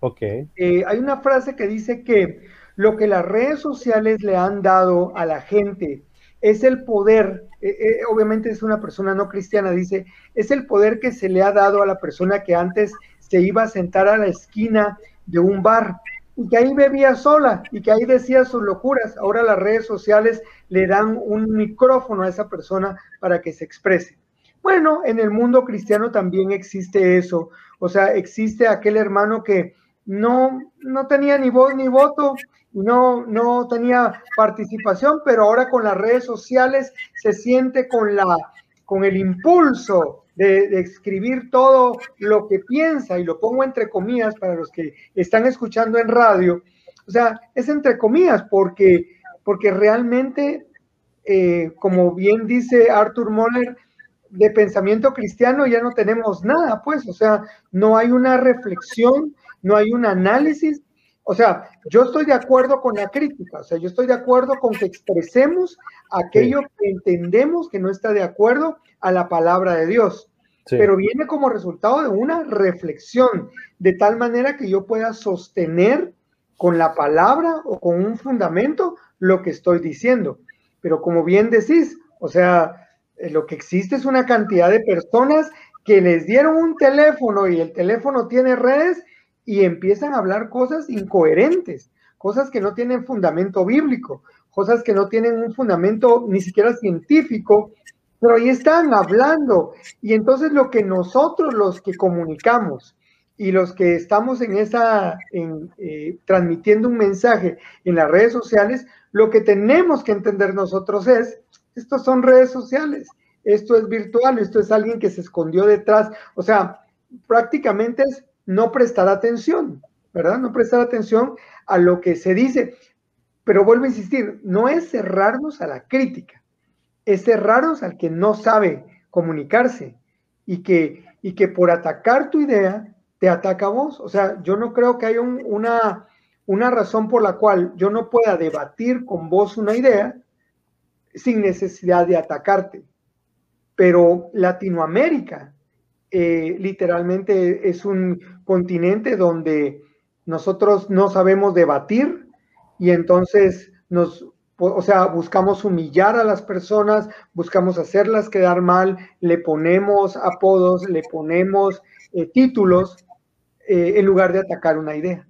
Ok. Eh, hay una frase que dice que lo que las redes sociales le han dado a la gente es el poder, eh, eh, obviamente es una persona no cristiana, dice, es el poder que se le ha dado a la persona que antes se iba a sentar a la esquina de un bar y que ahí bebía sola y que ahí decía sus locuras. Ahora las redes sociales le dan un micrófono a esa persona para que se exprese. Bueno, en el mundo cristiano también existe eso. O sea, existe aquel hermano que no, no tenía ni voz ni voto, no, no tenía participación, pero ahora con las redes sociales se siente con, la, con el impulso de, escribir todo lo que piensa, y lo pongo entre comillas para los que están escuchando en radio. O sea, es entre comillas porque, porque realmente, eh, como bien dice Arthur Moller, de pensamiento cristiano ya no tenemos nada, pues, o sea, no hay una reflexión, no hay un análisis. O sea, yo estoy de acuerdo con la crítica, o sea, yo estoy de acuerdo con que expresemos aquello que entendemos que no está de acuerdo a la palabra de Dios. Sí. Pero viene como resultado de una reflexión, de tal manera que yo pueda sostener con la palabra o con un fundamento lo que estoy diciendo. Pero como bien decís, o sea, eh, lo que existe es una cantidad de personas que les dieron un teléfono y el teléfono tiene redes y empiezan a hablar cosas incoherentes, cosas que no tienen fundamento bíblico, cosas que no tienen un fundamento ni siquiera científico, pero ahí están hablando. Y entonces lo que nosotros los que comunicamos y los que estamos en esa, en, eh, transmitiendo un mensaje en las redes sociales, lo que tenemos que entender nosotros es estos son redes sociales, esto es virtual, esto es alguien que se escondió detrás. O sea, prácticamente es no prestar atención, ¿verdad? No prestar atención a lo que se dice. Pero vuelvo a insistir, no es cerrarnos a la crítica, es cerrarnos al que no sabe comunicarse y que, y que por atacar tu idea te ataca a vos. O sea, yo no creo que haya un, una, una razón por la cual yo no pueda debatir con vos una idea sin necesidad de atacarte. Pero Latinoamérica eh, literalmente es un continente donde nosotros no sabemos debatir y entonces nos, o sea, buscamos humillar a las personas, buscamos hacerlas quedar mal, le ponemos apodos, le ponemos eh, títulos eh, en lugar de atacar una idea.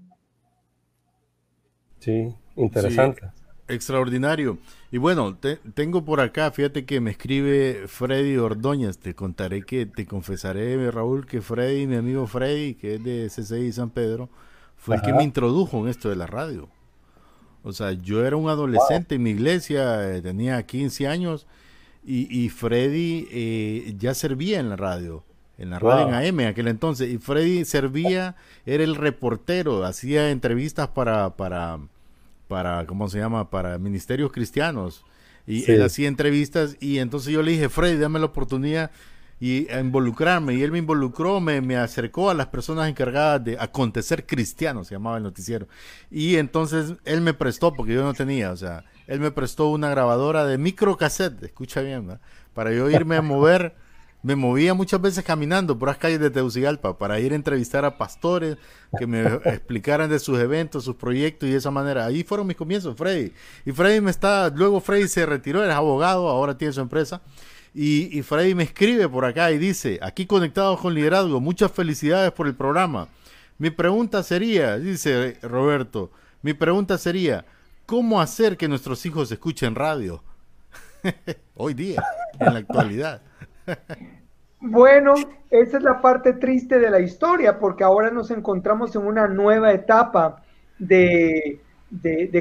Sí, interesante. Extraordinario. Y bueno, te, tengo por acá, fíjate que me escribe Freddy Ordóñez, te contaré que, te confesaré, Raúl, que Freddy, mi amigo Freddy, que es de CCI San Pedro, fue Ajá. el que me introdujo en esto de la radio. O sea, yo era un adolescente wow. en mi iglesia, eh, tenía 15 años, y, y Freddy eh, ya servía en la radio, en la radio wow. en AM en aquel entonces, y Freddy servía, era el reportero, hacía entrevistas para... para para, ¿cómo se llama? Para ministerios cristianos. Y sí. él hacía entrevistas y entonces yo le dije, Freddy, dame la oportunidad y a involucrarme. Y él me involucró, me, me acercó a las personas encargadas de acontecer cristiano, se llamaba el noticiero. Y entonces él me prestó, porque yo no tenía, o sea, él me prestó una grabadora de microcassette, escucha bien, ¿no? para yo irme a mover me movía muchas veces caminando por las calles de Tegucigalpa para ir a entrevistar a pastores que me explicaran de sus eventos, sus proyectos y de esa manera. Ahí fueron mis comienzos, Freddy. Y Freddy me está, luego Freddy se retiró, era abogado, ahora tiene su empresa. Y, y Freddy me escribe por acá y dice, aquí conectados con liderazgo, muchas felicidades por el programa. Mi pregunta sería, dice Roberto, mi pregunta sería, ¿cómo hacer que nuestros hijos escuchen radio? Hoy día, en la actualidad. Bueno, esa es la parte triste de la historia, porque ahora nos encontramos en una nueva etapa de,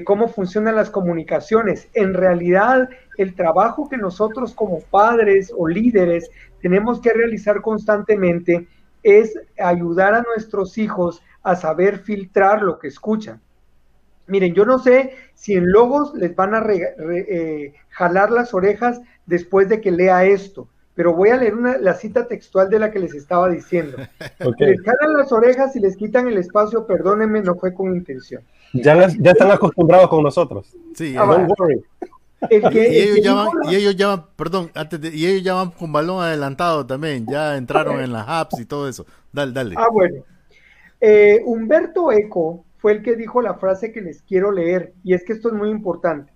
cómo funcionan las comunicaciones. En realidad, el trabajo que nosotros como padres o líderes tenemos que realizar constantemente es ayudar a nuestros hijos a saber filtrar lo que escuchan. Miren, yo no sé si en Logos les van a re, eh, jalar las orejas después de que lea esto pero voy a leer una, la cita textual de la que les estaba diciendo. Okay. Les jalan las orejas y les quitan el espacio, perdónenme, no fue con intención. Ya, las, ya están acostumbrados con nosotros. Sí, ah, don't worry. El que, y, ellos ya van, y ellos ya van, perdón, antes de, y ellos ya van con balón adelantado también, ya entraron en las apps y todo eso. Dale, dale. Ah, bueno. Eh, Humberto Eco fue el que dijo la frase que les quiero leer, y es que esto es muy importante.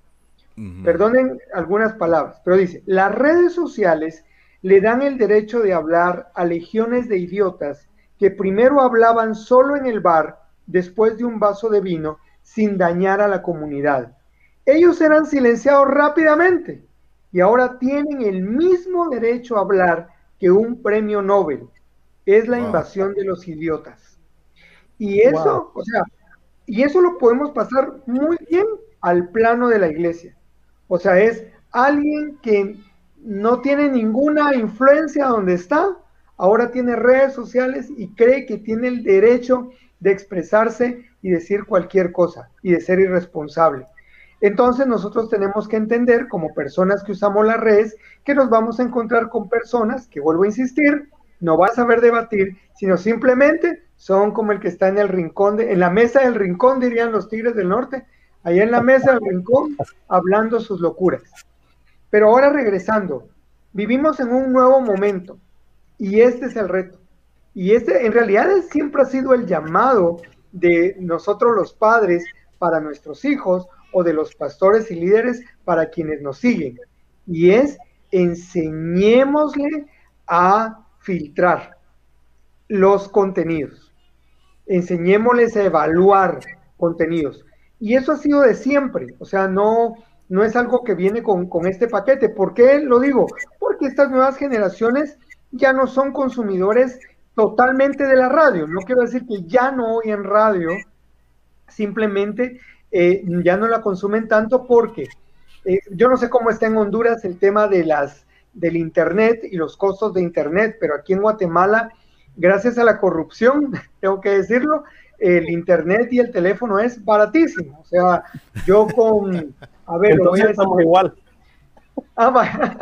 Uh -huh. Perdonen algunas palabras, pero dice, las redes sociales le dan el derecho de hablar a legiones de idiotas que primero hablaban solo en el bar después de un vaso de vino sin dañar a la comunidad. Ellos eran silenciados rápidamente y ahora tienen el mismo derecho a hablar que un premio Nobel. Es la invasión de los idiotas. Y eso, o sea, y eso lo podemos pasar muy bien al plano de la iglesia. O sea, es alguien que no tiene ninguna influencia donde está, ahora tiene redes sociales y cree que tiene el derecho de expresarse y decir cualquier cosa y de ser irresponsable. Entonces nosotros tenemos que entender como personas que usamos las redes que nos vamos a encontrar con personas que, vuelvo a insistir, no van a saber debatir, sino simplemente son como el que está en el rincón, de, en la mesa del rincón, dirían los tigres del norte, ahí en la mesa del rincón, hablando sus locuras. Pero ahora regresando, vivimos en un nuevo momento y este es el reto. Y este en realidad siempre ha sido el llamado de nosotros los padres para nuestros hijos o de los pastores y líderes para quienes nos siguen. Y es enseñémosle a filtrar los contenidos. Enseñémosles a evaluar contenidos. Y eso ha sido de siempre. O sea, no, no es algo que viene con, este paquete. ¿Por qué lo digo? Porque estas nuevas generaciones ya no son consumidores totalmente de la radio. No quiero decir que ya no oyen radio, simplemente eh, ya no la consumen tanto porque eh, yo no sé cómo está en Honduras el tema de las del internet y los costos de internet, pero aquí en Guatemala, gracias a la corrupción, tengo que decirlo, el internet y el teléfono es baratísimo. O sea, yo con a ver, Entonces estamos igual. Ah,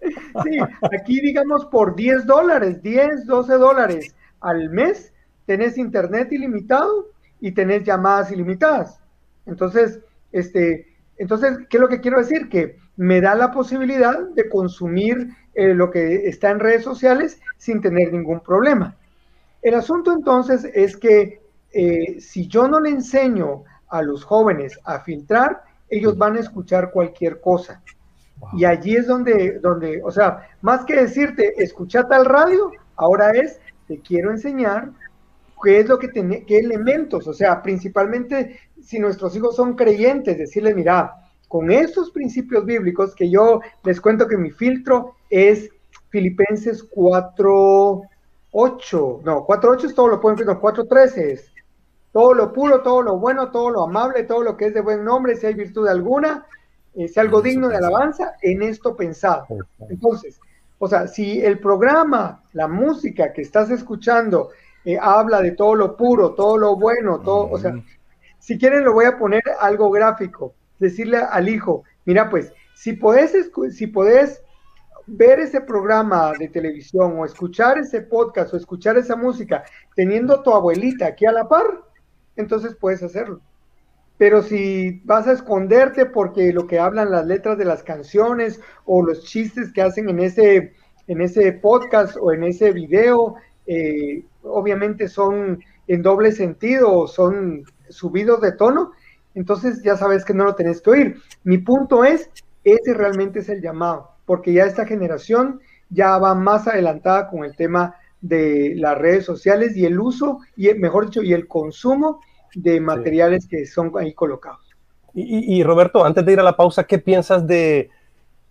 sí, aquí digamos por 10 dólares, 10, 12 dólares al mes, tenés internet ilimitado y tenés llamadas ilimitadas. Entonces, este, entonces, ¿qué es lo que quiero decir? Que me da la posibilidad de consumir eh, lo que está en redes sociales sin tener ningún problema. El asunto entonces es que eh, si yo no le enseño a los jóvenes a filtrar, ellos van a escuchar cualquier cosa. Y allí es donde, donde, o sea, más que decirte, escucha tal radio, ahora es, te quiero enseñar qué es lo que tiene, qué elementos, o sea, principalmente si nuestros hijos son creyentes, decirle, mira, con estos principios bíblicos que yo les cuento que mi filtro es Filipenses 4, 8, no, 4, 8 es todo lo pueden, no, 4, 13 es todo lo puro, todo lo bueno, todo lo amable, todo lo que es de buen nombre, si hay virtud alguna, eh, si algo digno de alabanza, en esto pensado. Entonces, o sea, si el programa, la música que estás escuchando, eh, habla de todo lo puro, todo lo bueno, todo, o sea, si quieren lo voy a poner algo gráfico, decirle al hijo, mira pues, si podés, si podés ver ese programa de televisión o escuchar ese podcast o escuchar esa música teniendo tu abuelita aquí a la par, entonces puedes hacerlo. Pero si vas a esconderte porque lo que hablan las letras de las canciones o los chistes que hacen en ese, en ese podcast o en ese video, eh, obviamente son en doble sentido, son subidos de tono, entonces ya sabes que no lo tenés que oír. Mi punto es, ese realmente es el llamado, porque ya esta generación ya va más adelantada con el tema de las redes sociales y el uso, y mejor dicho, y el consumo de materiales que son ahí colocados. Y, Roberto, antes de ir a la pausa, ¿qué piensas de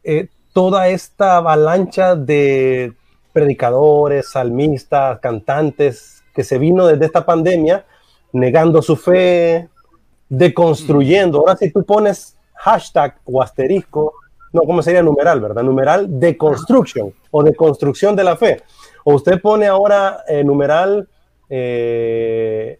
eh, toda esta avalancha de predicadores, salmistas, cantantes que se vino desde esta pandemia negando su fe, deconstruyendo? Ahora si tú pones hashtag o asterisco, no, ¿cómo sería numeral, verdad? Numeral deconstruction o deconstrucción de la fe o usted pone ahora eh, numeral eh,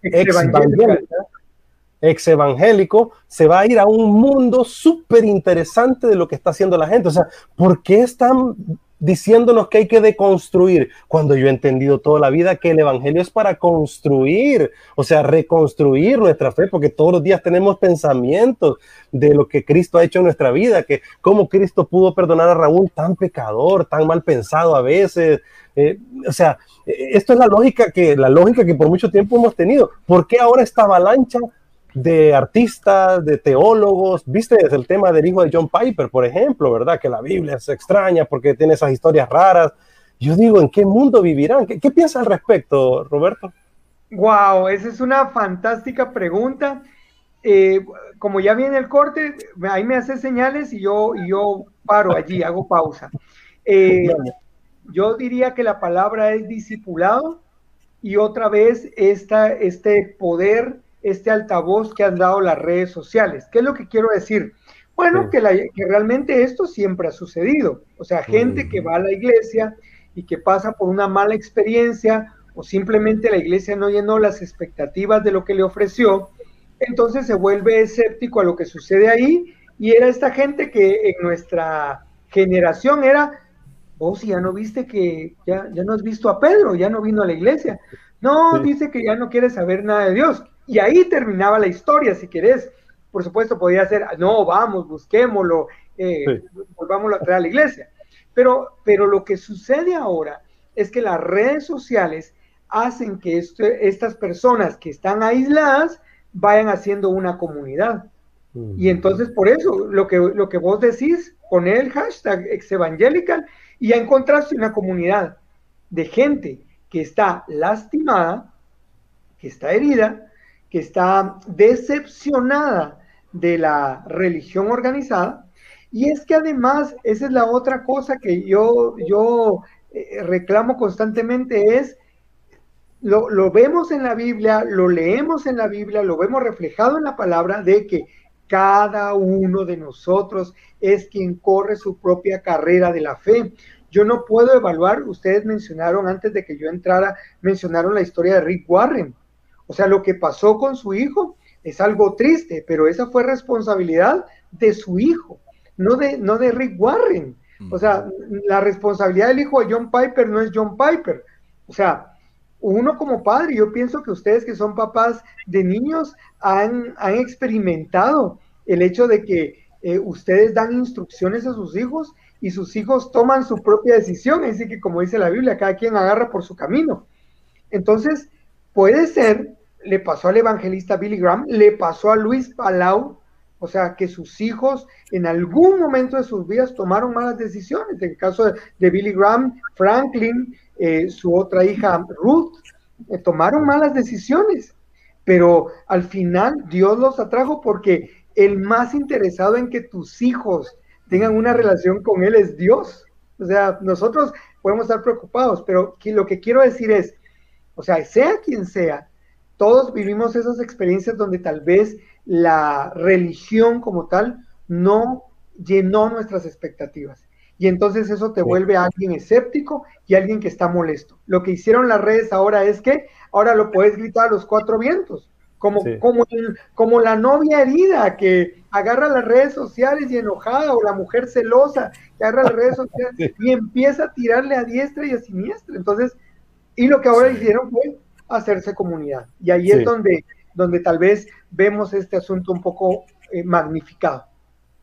ex, evangélico, se va a ir a un mundo súper interesante de lo que está haciendo la gente. O sea, ¿por qué están diciéndonos que hay que deconstruir, cuando yo he entendido toda la vida que el Evangelio es para construir, o sea, reconstruir nuestra fe, porque todos los días tenemos pensamientos de lo que Cristo ha hecho en nuestra vida, que cómo Cristo pudo perdonar a Raúl tan pecador, tan mal pensado a veces. Eh, o sea, esto es la lógica que, la lógica que por mucho tiempo hemos tenido. ¿Por qué ahora esta avalancha de artistas, de teólogos. Viste el tema del hijo de John Piper, por ejemplo, ¿verdad? Que la Biblia es extraña porque tiene esas historias raras. Yo digo, ¿en qué mundo vivirán? ¿Qué, qué piensas al respecto, Roberto? Wow, esa es una fantástica pregunta. Eh, como ya viene el corte, ahí me hace señales y yo, y yo paro allí, hago pausa. Eh, yo diría que la palabra es discipulado y otra vez esta, este poder, este altavoz que han dado las redes sociales. ¿Qué es lo que quiero decir? Bueno, que, que realmente esto siempre ha sucedido. O sea, gente que va a la iglesia y que pasa por una mala experiencia o simplemente la iglesia no llenó las expectativas de lo que le ofreció, entonces se vuelve escéptico a lo que sucede ahí y era esta gente que en nuestra generación era, vos ya no viste que, ya, ya no has visto a Pedro, ya no vino a la iglesia. No, dice que ya no quiere saber nada de Dios. Y ahí terminaba la historia, si querés. Por supuesto, podía ser, no, vamos, busquémoslo, eh, volvámoslo a traer a la iglesia. Pero, pero lo que sucede ahora es que las redes sociales hacen que estas personas que están aisladas vayan haciendo una comunidad. Y entonces por eso lo que, lo que vos decís, poner el hashtag exevangelical y ya encontraste una comunidad de gente que está lastimada, que está herida, que está decepcionada de la religión organizada. Y es que además, esa es la otra cosa que yo, yo eh, reclamo constantemente, es lo, vemos en la Biblia, lo leemos en la Biblia, lo vemos reflejado en la palabra de que cada uno de nosotros es quien corre su propia carrera de la fe. Yo no puedo evaluar, ustedes mencionaron antes de que yo entrara, mencionaron la historia de Rick Warren. O sea, lo que pasó con su hijo es algo triste, pero esa fue responsabilidad de su hijo, no de, no de Rick Warren. O sea, la responsabilidad del hijo de John Piper no es John Piper. O sea, uno como padre, yo pienso que ustedes que son papás de niños han, han experimentado el hecho de que eh, ustedes dan instrucciones a sus hijos y sus hijos toman su propia decisión, así que como dice la Biblia, cada quien agarra por su camino. Entonces, puede ser, le pasó al evangelista Billy Graham, le pasó a Luis Palau, o sea, que sus hijos en algún momento de sus vidas tomaron malas decisiones. En el caso de Billy Graham, Franklin, eh, su otra hija Ruth, eh, tomaron malas decisiones, pero al final Dios los atrajo porque el más interesado en que tus hijos tengan una relación con Él es Dios. O sea, nosotros podemos estar preocupados, pero lo que quiero decir es, o sea, sea quien sea, todos vivimos esas experiencias donde tal vez la religión como tal no llenó nuestras expectativas y entonces eso te vuelve a alguien escéptico y alguien que está molesto. Lo que hicieron las redes ahora es que ahora lo puedes gritar a los cuatro vientos, como, como, como la novia herida que agarra las redes sociales y enojada, o la mujer celosa que agarra las redes sociales y empieza a tirarle a diestra y a siniestra. Entonces, y lo que ahora hicieron fue hacerse comunidad. Y ahí es donde, donde tal vez vemos este asunto un poco eh, magnificado.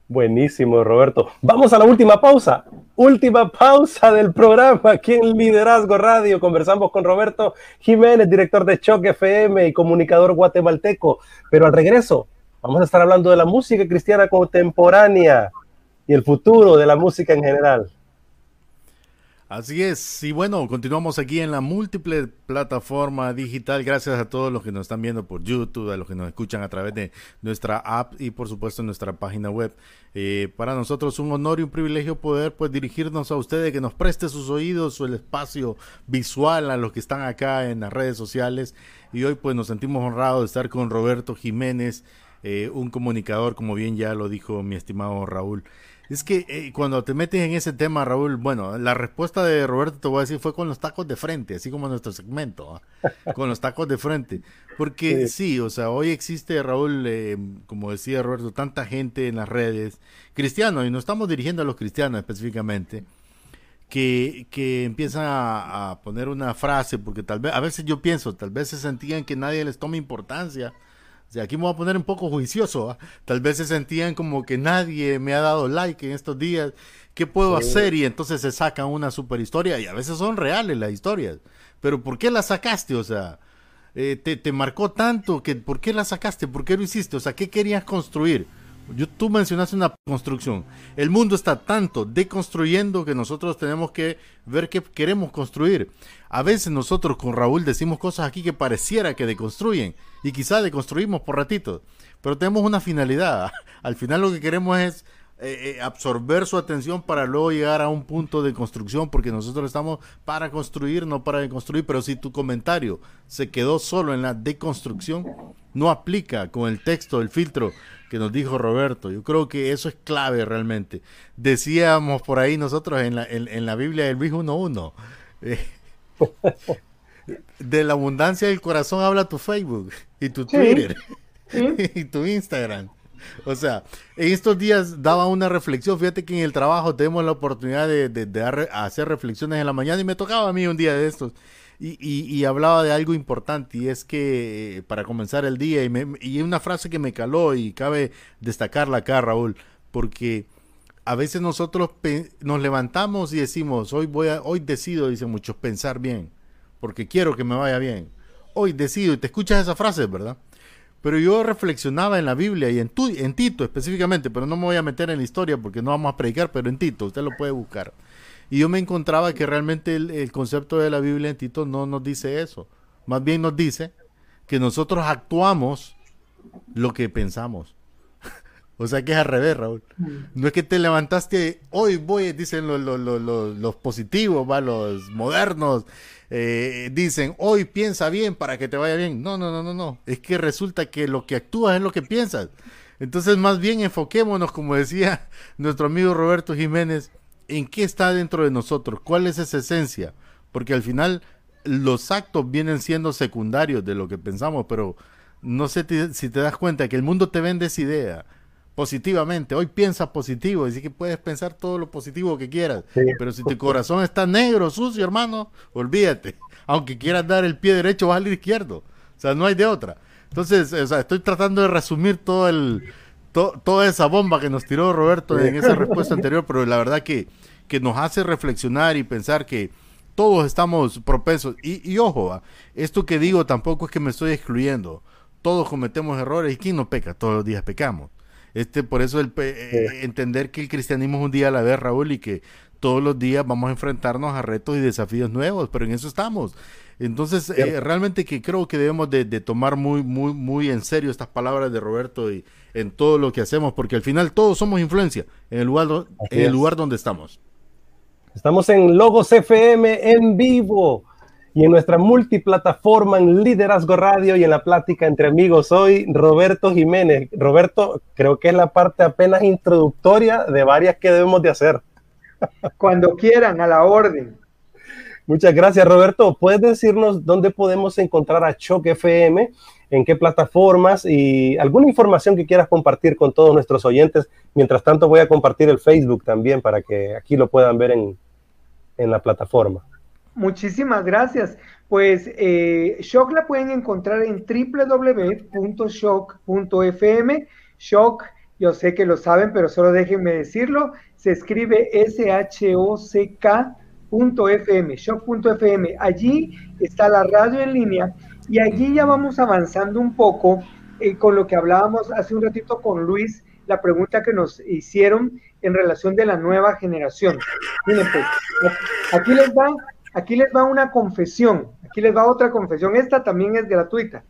Buenísimo, Roberto. Vamos a la última pausa. Última pausa del programa aquí en Liderazgo Radio. Conversamos con Roberto Jiménez, director de Choc FM y comunicador guatemalteco. Pero al regreso, vamos a estar hablando de la música cristiana contemporánea y el futuro de la música en general. Así es, y bueno, continuamos aquí en la múltiple plataforma digital. Gracias a todos los que nos están viendo por YouTube, a los que nos escuchan a través de nuestra app y por supuesto nuestra página web. Eh, para nosotros un honor y un privilegio poder pues dirigirnos a ustedes, que nos preste sus oídos, el espacio visual a los que están acá en las redes sociales. Y hoy pues nos sentimos honrados de estar con Roberto Jiménez, eh, un comunicador, como bien ya lo dijo mi estimado Raúl. Es que eh, cuando te metes en ese tema, Raúl, bueno, la respuesta de Roberto, te voy a decir, fue con los tacos de frente, así como nuestro segmento, ¿ah? con los tacos de frente. Porque sí. o sea, hoy existe, Raúl, eh, como decía Roberto, tanta gente en las redes, cristianos, y nos estamos dirigiendo a los cristianos específicamente, que, que empiezan a, a poner una frase, porque tal vez, a veces yo pienso, tal vez se sentían que nadie les toma importancia aquí me voy a poner un poco juicioso. ¿ah? Tal vez se sentían como que nadie me ha dado like en estos días. ¿Qué puedo hacer? Y entonces se sacan una super historia. Y a veces son reales las historias. Pero ¿por qué la sacaste? O sea, eh, te, te, marcó tanto que ¿por qué la sacaste? ¿Por qué lo hiciste? O sea, ¿qué querías construir? Tú mencionaste una construcción. El mundo está tanto deconstruyendo que nosotros tenemos que ver qué queremos construir. A veces nosotros con Raúl decimos cosas aquí que pareciera que deconstruyen y quizá deconstruimos por ratitos, pero tenemos una finalidad. Al final lo que queremos es eh, eh, absorber su atención para luego llegar a un punto de construcción, porque nosotros estamos para construir, no para deconstruir, pero si tu comentario se quedó solo en la deconstrucción, no aplica con el texto, el filtro que nos dijo Roberto. Yo creo que eso es clave realmente. Decíamos por ahí nosotros en la, en, la Biblia del Luis 1.1, eh, de la abundancia del corazón habla tu Facebook y tu Twitter y tu Instagram. O sea, en estos días daba una reflexión. Fíjate que en el trabajo tenemos la oportunidad de, hacer reflexiones en la mañana y me tocaba a mí un día de estos. Y, hablaba de algo importante y es que eh, para comenzar el día y, y una frase que me caló y cabe destacarla acá, Raúl, porque a veces nosotros nos levantamos y decimos, hoy voy a, hoy decido, dicen muchos, pensar bien, porque quiero que me vaya bien. Hoy decido, y te escuchas esa frase, ¿verdad? Pero yo reflexionaba en la Biblia y en, en Tito específicamente, pero no me voy a meter en la historia porque no vamos a predicar, pero en Tito, usted lo puede buscar. Y yo me encontraba que realmente el, concepto de la Biblia en Tito no nos dice eso. Más bien nos dice que nosotros actuamos lo que pensamos. o sea que es al revés, Raúl. No es que te levantaste, hoy voy, dicen los, los positivos, ¿va? los modernos, eh, dicen, hoy piensa bien para que te vaya bien. No, no, no, no, no. Es que resulta que lo que actúas es lo que piensas. Entonces, más bien enfoquémonos, como decía nuestro amigo Roberto Jiménez, en qué está dentro de nosotros, cuál es esa esencia. Porque al final los actos vienen siendo secundarios de lo que pensamos, pero no sé si te das cuenta que el mundo te vende esa idea positivamente. Hoy piensa positivo, así que puedes pensar todo lo positivo que quieras. Pero si tu corazón está negro, sucio, hermano, olvídate. Aunque quieras dar el pie derecho, vas al izquierdo. O sea, no hay de otra. Entonces, o sea, estoy tratando de resumir todo el, toda esa bomba que nos tiró Roberto en esa respuesta anterior, pero la verdad que, que nos hace reflexionar y pensar que todos estamos propensos. Y, y ojo, esto que digo tampoco es que me estoy excluyendo. Todos cometemos errores y ¿quién no peca? Todos los días pecamos. Este, por eso el, eh, entender que el cristianismo es un día a la vez, Raúl, y que todos los días vamos a enfrentarnos a retos y desafíos nuevos, pero en eso estamos. Entonces, eh, realmente que creo que debemos de, tomar muy, muy, muy en serio estas palabras de Roberto y en todo lo que hacemos, porque al final todos somos influencia en el lugar, en el lugar donde estamos. Estamos en Logos FM en vivo y en nuestra multiplataforma en Liderazgo Radio y en la plática entre amigos. Soy Roberto Jiménez. Roberto, creo que es la parte apenas introductoria de varias que debemos de hacer. Cuando quieran, a la orden. Muchas gracias, Roberto. ¿Puedes decirnos dónde podemos encontrar a Choc FM? ¿En qué plataformas? Y alguna información que quieras compartir con todos nuestros oyentes. Mientras tanto, voy a compartir el Facebook también para que aquí lo puedan ver en, en la plataforma. Muchísimas gracias. Pues eh, Shock la pueden encontrar en www.shock.fm. Shock, yo sé que lo saben, pero solo déjenme decirlo. Se escribe S-H-O-C-K.fm, shock.fm. Allí está la radio en línea y allí ya vamos avanzando un poco eh, con lo que hablábamos hace un ratito con Luis, la pregunta que nos hicieron en relación de la nueva generación. Miren, pues, aquí les va Aquí les va una confesión, aquí les va otra confesión. Esta también es gratuita.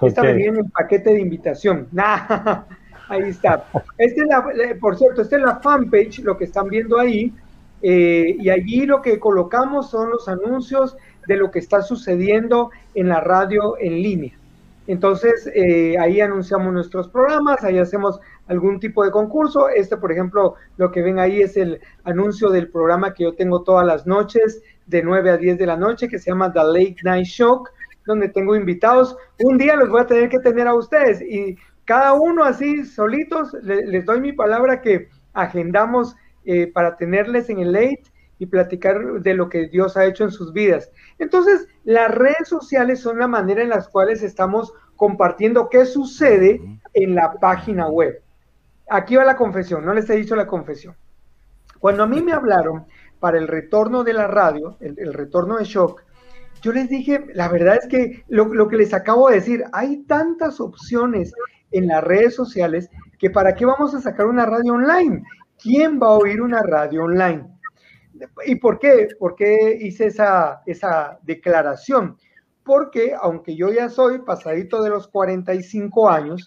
Esta me viene en el paquete de invitación. ahí está. Este es la, por cierto, esta es la fanpage, lo que están viendo ahí. Eh, y allí lo que colocamos son los anuncios de lo que está sucediendo en la radio en línea. Entonces, eh, ahí anunciamos nuestros programas, ahí hacemos algún tipo de concurso. Este, por ejemplo, lo que ven ahí es el anuncio del programa que yo tengo todas las noches de 9 a 10 de la noche que se llama The Late Night Shock, donde tengo invitados. Un día los voy a tener que tener a ustedes y cada uno así solitos, les doy mi palabra que agendamos eh, para tenerles en el late y platicar de lo que Dios ha hecho en sus vidas. Entonces, las redes sociales son la manera en las cuales estamos compartiendo qué sucede en la página web. Aquí va la confesión, no les he dicho la confesión. Cuando a mí me hablaron para el retorno de la radio, el, retorno de shock, yo les dije, la verdad es que lo, que les acabo de decir, hay tantas opciones en las redes sociales que para qué vamos a sacar una radio online. ¿Quién va a oír una radio online? ¿Y por qué? ¿Por qué hice esa, esa declaración? Porque aunque yo ya soy pasadito de los 45 años,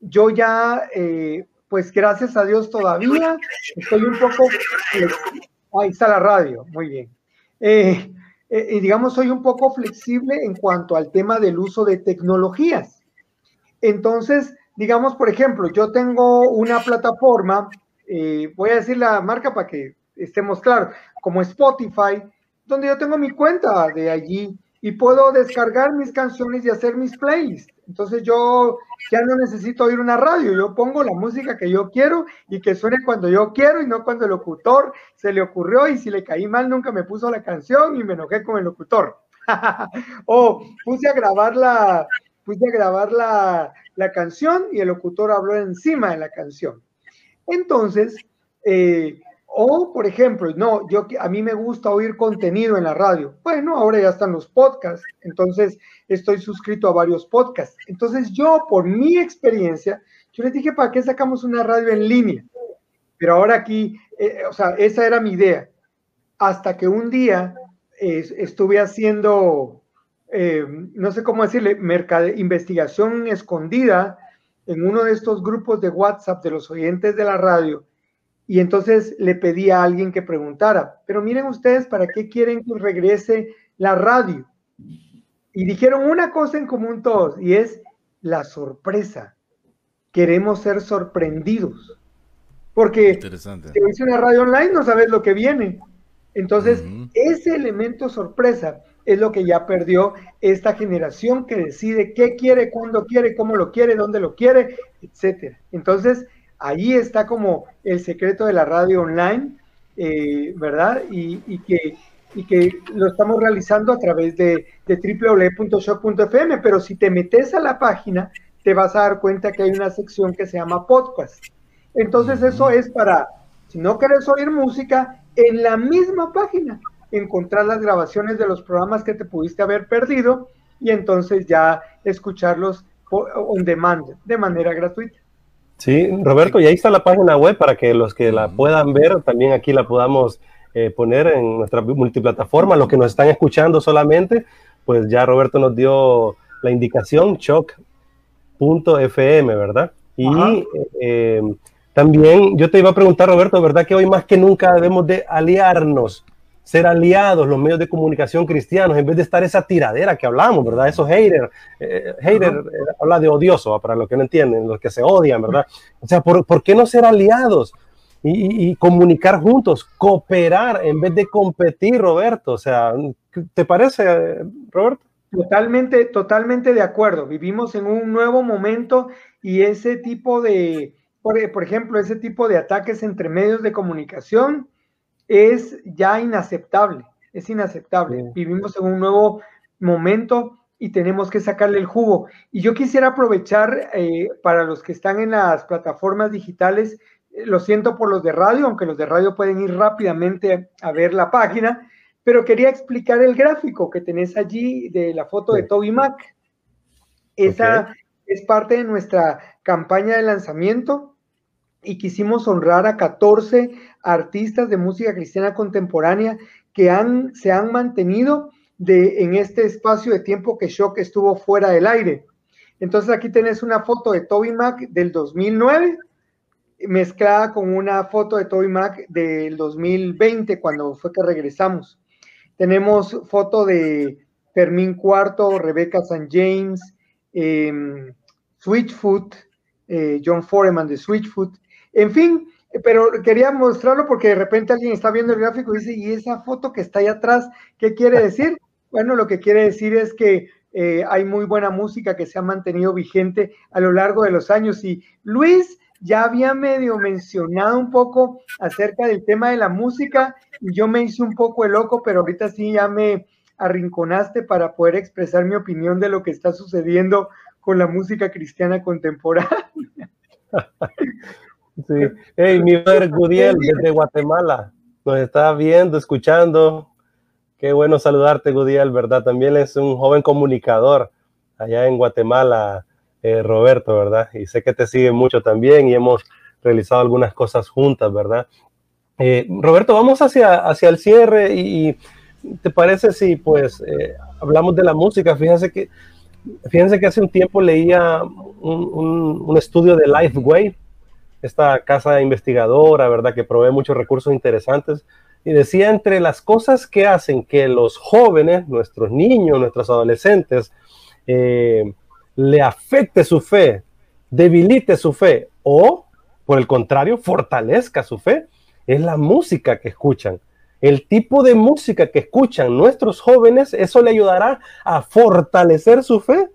yo ya eh, pues gracias a Dios todavía estoy un poco... Ahí está la radio, muy bien. Eh, eh, digamos, soy un poco flexible en cuanto al tema del uso de tecnologías. Entonces, digamos, por ejemplo, yo tengo una plataforma, eh, voy a decir la marca para que estemos claros, como Spotify, donde yo tengo mi cuenta de allí y puedo descargar mis canciones y hacer mis playlists. Entonces yo ya no necesito oír una radio, yo pongo la música que yo quiero y que suene cuando yo quiero y no cuando el locutor se le ocurrió y si le caí mal nunca me puso la canción y me enojé con el locutor. o puse a grabar la, puse a grabar la, la, canción y el locutor habló encima de la canción. Entonces, eh, o, por ejemplo, no, yo a mí me gusta oír contenido en la radio. Bueno, ahora ya están los podcasts, entonces estoy suscrito a varios podcasts. Entonces yo, por mi experiencia, yo les dije, ¿para qué sacamos una radio en línea? Pero ahora aquí, eh, o sea, esa era mi idea. Hasta que un día estuve haciendo, eh, no sé cómo decirle, investigación escondida en uno de estos grupos de WhatsApp de los oyentes de la radio y entonces le pedí a alguien que preguntara, pero miren ustedes, ¿para qué quieren que regrese la radio? Y dijeron una cosa en común todos, y es la sorpresa. Queremos ser sorprendidos. Porque si dice una radio online, no sabes lo que viene. Entonces, ese elemento sorpresa es lo que ya perdió esta generación que decide qué quiere, cuándo quiere, cómo lo quiere, dónde lo quiere, etcétera. Entonces, Ahí está como el secreto de la radio online, eh, ¿verdad? Y, que, que lo estamos realizando a través de, de www.shock.fm, pero si te metes a la página, te vas a dar cuenta que hay una sección que se llama podcast. Entonces eso es para, si no quieres oír música, en la misma página encontrar las grabaciones de los programas que te pudiste haber perdido y entonces ya escucharlos on demand de manera gratuita. Sí, Roberto, y ahí está la página web para que los que la puedan ver, también aquí la podamos eh, poner en nuestra multiplataforma. Los que nos están escuchando solamente, pues ya Roberto nos dio la indicación, choc.fm, ¿verdad? Y eh, también yo te iba a preguntar, Roberto, ¿verdad que hoy más que nunca debemos de aliarnos ser aliados los medios de comunicación cristianos en vez de estar esa tiradera que hablamos, ¿verdad? Esos haters, eh, hater eh, habla de odioso, para los que no entienden, los que se odian, ¿verdad? O sea, ¿por, qué no ser aliados y, comunicar juntos, cooperar en vez de competir, Roberto? O sea, ¿te parece, Roberto? Totalmente, totalmente de acuerdo. Vivimos en un nuevo momento y ese tipo de, por, por ejemplo, ese tipo de ataques entre medios de comunicación, es ya inaceptable, es inaceptable. Vivimos en un nuevo momento y tenemos que sacarle el jugo. Y yo quisiera aprovechar eh, para los que están en las plataformas digitales, eh, lo siento por los de radio, aunque los de radio pueden ir rápidamente a ver la página, pero quería explicar el gráfico que tenés allí de la foto de Toby Mac. Esa es parte de nuestra campaña de lanzamiento y quisimos honrar a 14 artistas de música cristiana contemporánea que han, se han mantenido de, en este espacio de tiempo que Shock estuvo fuera del aire. Entonces aquí tenés una foto de Toby Mac del 2009 mezclada con una foto de Toby Mac del 2020 cuando fue que regresamos. Tenemos foto de Fermín Cuarto, Rebeca St. James, eh, Switchfoot, eh, John Foreman de Switchfoot, en fin, pero quería mostrarlo porque de repente alguien está viendo el gráfico y dice, ¿y esa foto que está ahí atrás, qué quiere decir? Bueno, lo que quiere decir es que eh, hay muy buena música que se ha mantenido vigente a lo largo de los años. Y Luis ya había medio mencionado un poco acerca del tema de la música y yo me hice un poco el loco, pero ahorita sí ya me arrinconaste para poder expresar mi opinión de lo que está sucediendo con la música cristiana contemporánea. Sí. Hey, mi brother Gudiel desde Guatemala nos está viendo, escuchando. Qué bueno saludarte, Gudiel, ¿verdad? También es un joven comunicador allá en Guatemala, eh, Roberto, ¿verdad? Y sé que te sigue mucho también y hemos realizado algunas cosas juntas, ¿verdad? Eh, Roberto, vamos hacia, hacia el cierre y, ¿te parece si pues eh, hablamos de la música? Fíjense que, fíjense que hace un tiempo leía un, un, un estudio de Lifeway esta casa investigadora, ¿verdad? Que provee muchos recursos interesantes. Y decía entre las cosas que hacen que los jóvenes, nuestros niños, nuestros adolescentes, eh, le afecte su fe, debilite su fe o, por el contrario, fortalezca su fe, es la música que escuchan. El tipo de música que escuchan nuestros jóvenes, eso le ayudará a fortalecer su fe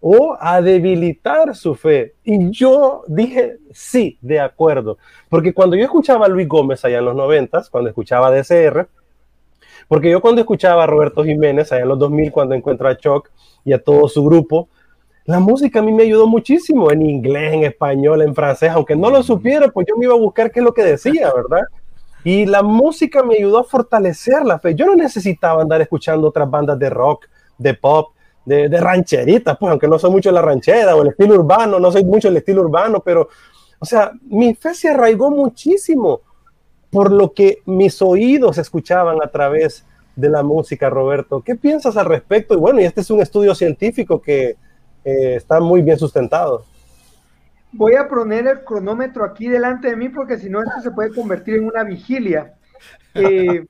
o a debilitar su fe. Y yo dije, sí, de acuerdo. Porque cuando yo escuchaba a Luis Gómez allá en los noventas, cuando escuchaba DCR, porque yo cuando escuchaba a Roberto Jiménez allá en los 2000, cuando encuentro a Choc y a todo su grupo, la música a mí me ayudó muchísimo en inglés, en español, en francés, aunque no lo supiera, pues yo me iba a buscar qué es lo que decía, ¿verdad? Y la música me ayudó a fortalecer la fe. Yo no necesitaba andar escuchando otras bandas de rock, de pop, de, de rancheritas, pues aunque no soy mucho la ranchera o el estilo urbano, no soy mucho el estilo urbano, pero, o sea, mi fe se arraigó muchísimo por lo que mis oídos escuchaban a través de la música, Roberto. ¿Qué piensas al respecto? Y bueno, y este es un estudio científico que eh, está muy bien sustentado. Voy a poner el cronómetro aquí delante de mí porque si no esto se puede convertir en una vigilia. Eh,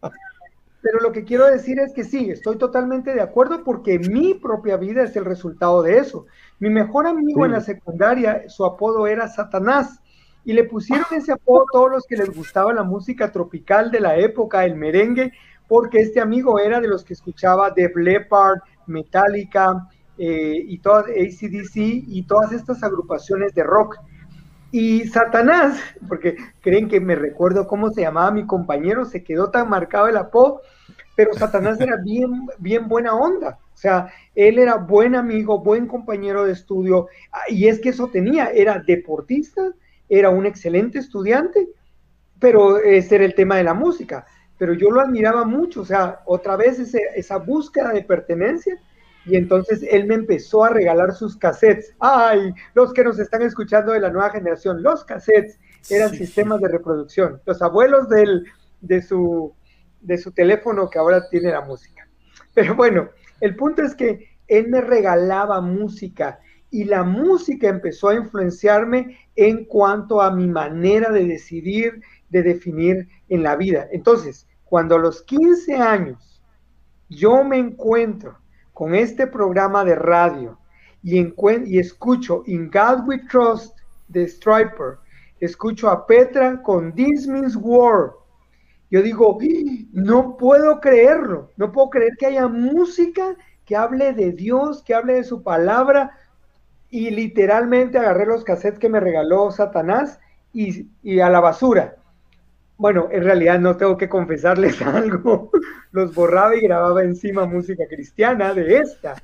pero lo que quiero decir es que sí, estoy totalmente de acuerdo porque mi propia vida es el resultado de eso. Mi mejor amigo en la secundaria, su apodo era Satanás y le pusieron ese apodo a todos los que les gustaba la música tropical de la época, el merengue, porque este amigo era de los que escuchaba Def Leppard, Metallica, eh, y todas ACDC y todas estas agrupaciones de rock. Y Satanás, porque creen que me recuerdo cómo se llamaba mi compañero, se quedó tan marcado el apodo, pero Satanás era bien, bien buena onda. O sea, él era buen amigo, buen compañero de estudio, ah, y es que eso tenía, era deportista, era un excelente estudiante, pero ese era el tema de la música. Pero yo lo admiraba mucho, o sea, otra vez esa búsqueda de pertenencia y entonces él me empezó a regalar sus cassettes. Ay, los que nos están escuchando de la nueva generación, los cassettes eran sistemas de reproducción, los abuelos del, de, su, de su teléfono que ahora tiene la música. Pero bueno, el punto es que él me regalaba música y la música empezó a influenciarme en cuanto a mi manera de decidir, de definir en la vida. Entonces, cuando a los 15 años yo me encuentro con este programa de radio y, y escucho In God We Trust de Striper, escucho a Petra con This Means War, yo digo, no puedo creerlo, no puedo creer que haya música que hable de Dios, que hable de su palabra, y literalmente agarré los cassettes que me regaló Satanás y, y a la basura. Bueno, en realidad no tengo que confesarles algo. Los borraba y grababa encima música cristiana de esta.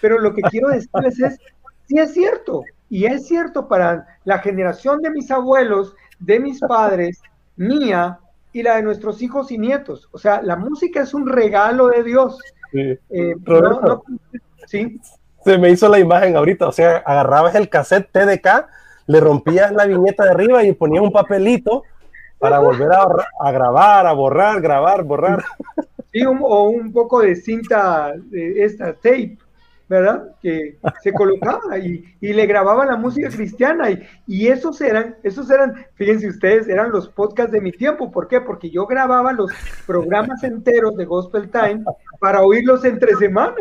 Pero lo que quiero decirles es, sí es cierto, y es cierto para la generación de mis abuelos, de mis padres, mía y la de nuestros hijos y nietos. O sea, la música es un regalo de Dios. Sí. Eh, ¿sí? Se me hizo la imagen ahorita, o sea, agarrabas el cassette TDK, le rompías la viñeta de arriba y ponías un papelito para volver a, grabar, a borrar, grabar, borrar. Sí, o un poco de cinta, de esta tape, ¿verdad? Que se colocaba y, le grababa la música cristiana y, y, esos eran, esos eran, fíjense ustedes, eran los podcasts de mi tiempo. ¿Por qué? Porque yo grababa los programas enteros de Gospel Time para oírlos entre semanas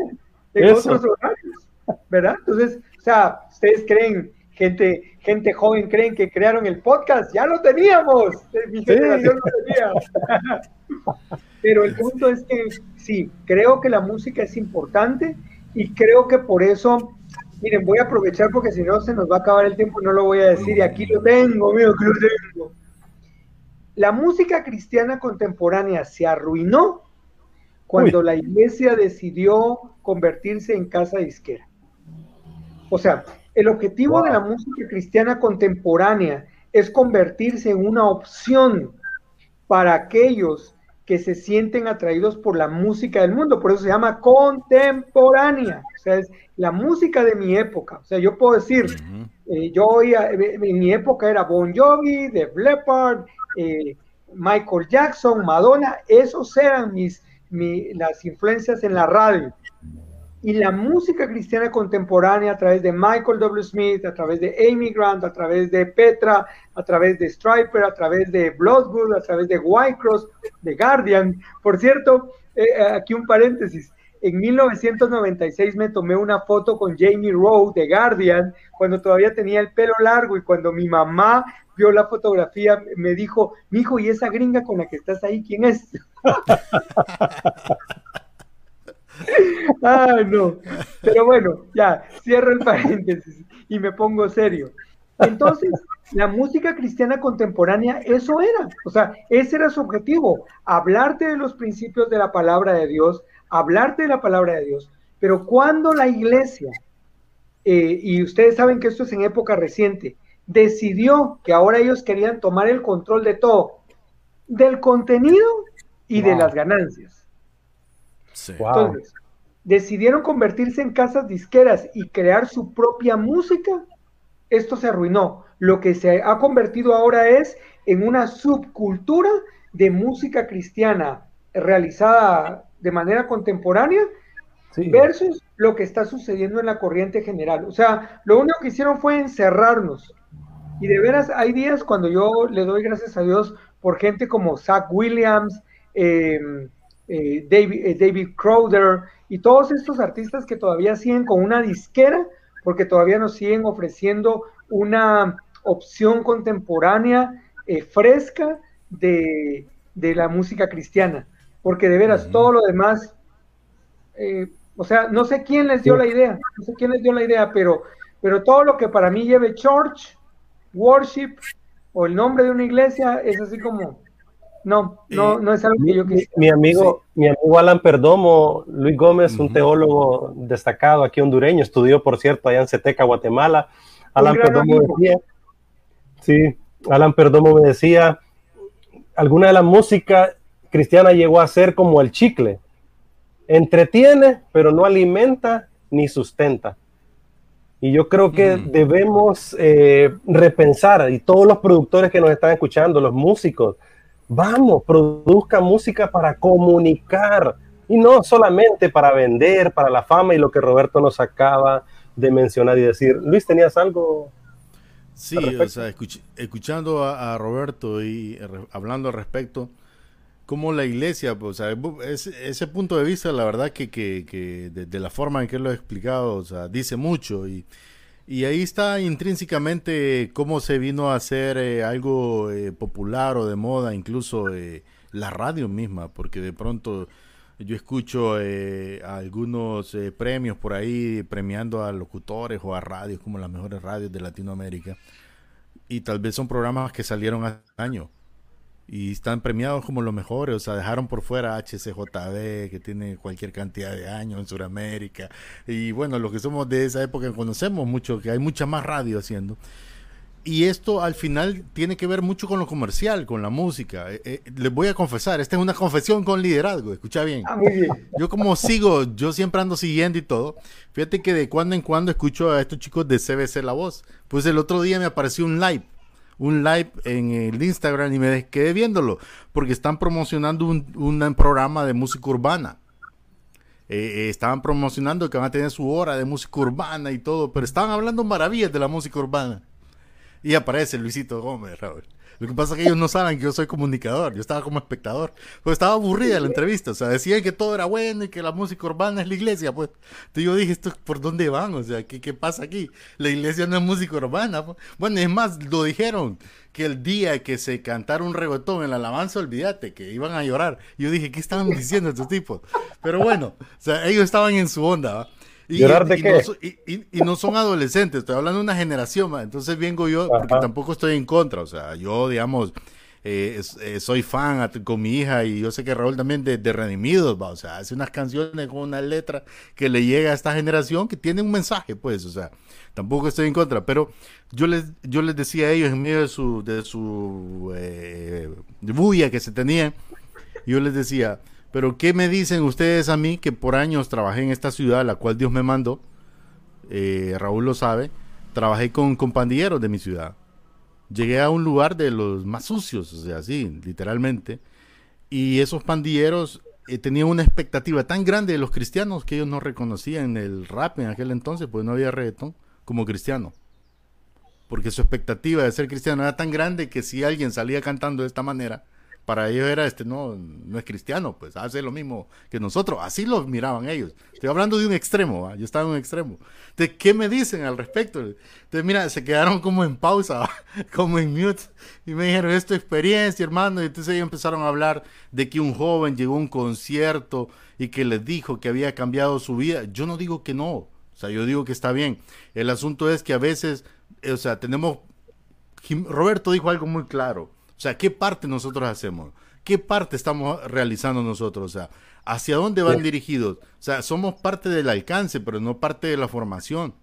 en otros horarios, ¿verdad? Entonces, o sea, ustedes creen gente, gente joven creen que crearon el podcast, ya lo teníamos, mi generación lo tenía. Pero el punto es que sí, creo que la música es importante y creo que por eso, miren, voy a aprovechar porque si no se nos va a acabar el tiempo, no lo voy a decir y aquí lo tengo, mira que lo tengo. La música cristiana contemporánea se arruinó cuando la iglesia decidió convertirse en casa disquera. O sea, el objetivo de la música cristiana contemporánea es convertirse en una opción para aquellos que se sienten atraídos por la música del mundo, por eso se llama contemporánea, o sea, es la música de mi época, o sea, yo puedo decir, eh, yo oía, eh, en mi época era Bon Jovi, The Leppard, eh, Michael Jackson, Madonna, esos eran mis, las influencias en la radio, Y la música cristiana contemporánea a través de Michael W. Smith, a través de Amy Grant, a través de Petra, a través de Striper, a través de Bloodwood, a través de Whitecross, de Guardian. Por cierto, eh, eh, aquí un paréntesis. En 1996 me tomé una foto con Jamie Rowe de Guardian cuando todavía tenía el pelo largo y cuando mi mamá vio la fotografía me dijo, mijo, ¿y esa gringa con la que estás ahí quién es? Ay, no. Pero bueno, ya, cierro el paréntesis y me pongo serio. Entonces, la música cristiana contemporánea, eso era. O sea, ese era su objetivo, hablarte de los principios de la palabra de Dios, hablarte de la palabra de Dios. Pero cuando la iglesia, eh, y ustedes saben que esto es en época reciente, decidió que ahora ellos querían tomar el control de todo, del contenido y de las ganancias. Entonces, decidieron convertirse en casas disqueras y crear su propia música. Esto se arruinó. Lo que se ha convertido ahora es en una subcultura de música cristiana realizada de manera contemporánea versus lo que está sucediendo en la corriente general. O sea, lo único que hicieron fue encerrarnos. Y de veras, hay días cuando yo le doy gracias a Dios por gente como Zach Williams, em, eh, David, eh, David Crowder y todos estos artistas que todavía siguen con una disquera, porque todavía nos siguen ofreciendo una opción contemporánea eh, fresca de, de, la música cristiana. Porque de veras, todo lo demás, o sea, no sé quién les dio la idea, no sé quién les dio la idea, pero, pero todo lo que para mí lleve church, worship o el nombre de una iglesia es así como, no, no, no es algo que yo quisiera. Mi, amigo, mi amigo Alan Perdomo, Luis Gómez, un teólogo destacado aquí hondureño, estudió, por cierto, allá en Ceteca, Guatemala. Alan Perdomo decía, sí, Alan Perdomo me decía, alguna de la música cristiana llegó a ser como el chicle, entretiene, pero no alimenta ni sustenta. Y yo creo que debemos eh, repensar, y todos los productores que nos están escuchando, los músicos, vamos, produzca música para comunicar y no solamente para vender, para la fama y lo que Roberto nos acaba de mencionar y decir. Luis, ¿tenías algo? Sí, o sea, escuchando a, Roberto y hablando al respecto, como la iglesia, pues, o sea, ese, punto de vista, la verdad que, que, de, la forma en que lo he explicado, o sea, dice mucho y, y ahí está intrínsecamente cómo se vino a hacer eh, algo eh, popular o de moda, incluso eh, la radio misma, porque de pronto yo escucho algunos premios por ahí premiando a locutores o a radios como las mejores radios de Latinoamérica y tal vez son programas que salieron hace años y están premiados como los mejores, o sea, dejaron por fuera HCJB, que tiene cualquier cantidad de años en Sudamérica, y bueno, los que somos de esa época conocemos mucho, que hay mucha más radio haciendo. Y esto al final tiene que ver mucho con lo comercial, con la música. Eh, eh, les voy a confesar, esta es una confesión con liderazgo, escucha bien. Ah, yo como sigo, yo siempre ando siguiendo y todo. Fíjate que de cuando en cuando escucho a estos chicos de CBC La Voz. Pues el otro día me apareció un live un live en el Instagram y me quedé viéndolo porque están promocionando un, programa de música urbana. Eh, eh, estaban promocionando que van a tener su hora de música urbana y todo, pero estaban hablando maravillas de la música urbana. Y aparece Luisito Gómez, Raúl. Lo que pasa es que ellos no saben que yo soy comunicador, yo estaba como espectador. Pues estaba aburrida la entrevista, o sea, decían que todo era bueno y que la música urbana es la iglesia, pues. Entonces yo dije, ¿esto por dónde van? O sea, ¿qué, qué pasa aquí? La iglesia no es música urbana. Pues. Bueno, es más, lo dijeron, que el día que se cantara un reggaetón en la alabanza, olvídate, que iban a llorar. Yo dije, ¿qué estaban diciendo estos tipos? Pero bueno, o sea, ellos estaban en su onda, ¿va? Y, No, son adolescentes, estoy hablando de una generación, entonces vengo yo, porque tampoco estoy en contra, o sea, yo, digamos, eh, eh, soy fan con mi hija y yo sé que Raúl también de, Redimidos, o sea, hace unas canciones con una letra que le llega a esta generación que tiene un mensaje, pues, o sea, tampoco estoy en contra, pero yo les, yo les decía a ellos en medio de su, de su eh, bulla que se tenían, yo les decía, pero ¿qué me dicen ustedes a mí que por años trabajé en esta ciudad, la cual Dios me mandó? Eh, Raúl lo sabe. Trabajé con, con pandilleros de mi ciudad. Llegué a un lugar de los más sucios, o sea, sí, literalmente. Y esos pandilleros eh, tenían una expectativa tan grande de los cristianos que ellos no reconocían el rap en aquel entonces, pues no había reggaetón como cristiano. Porque su expectativa de ser cristiano era tan grande que si alguien salía cantando de esta manera, para ellos era este no no es cristiano pues hace lo mismo que nosotros. Así lo miraban ellos. Estoy hablando de un extremo yo estaba en un extremo. Entonces qué me dicen al respecto entonces mira se quedaron como en pausa como en mute. Y me dijeron es tu experiencia hermano y entonces ellos empezaron a hablar de que un joven llegó a un concierto y que les dijo que había cambiado su vida. Yo no digo que no o sea yo digo que está bien. El asunto es que a veces o sea tenemos Roberto dijo algo muy claro sea, ¿qué parte nosotros hacemos? ¿Qué parte estamos realizando nosotros? O sea, ¿hacia dónde van dirigidos? O sea, somos parte del alcance, pero no parte de la formación.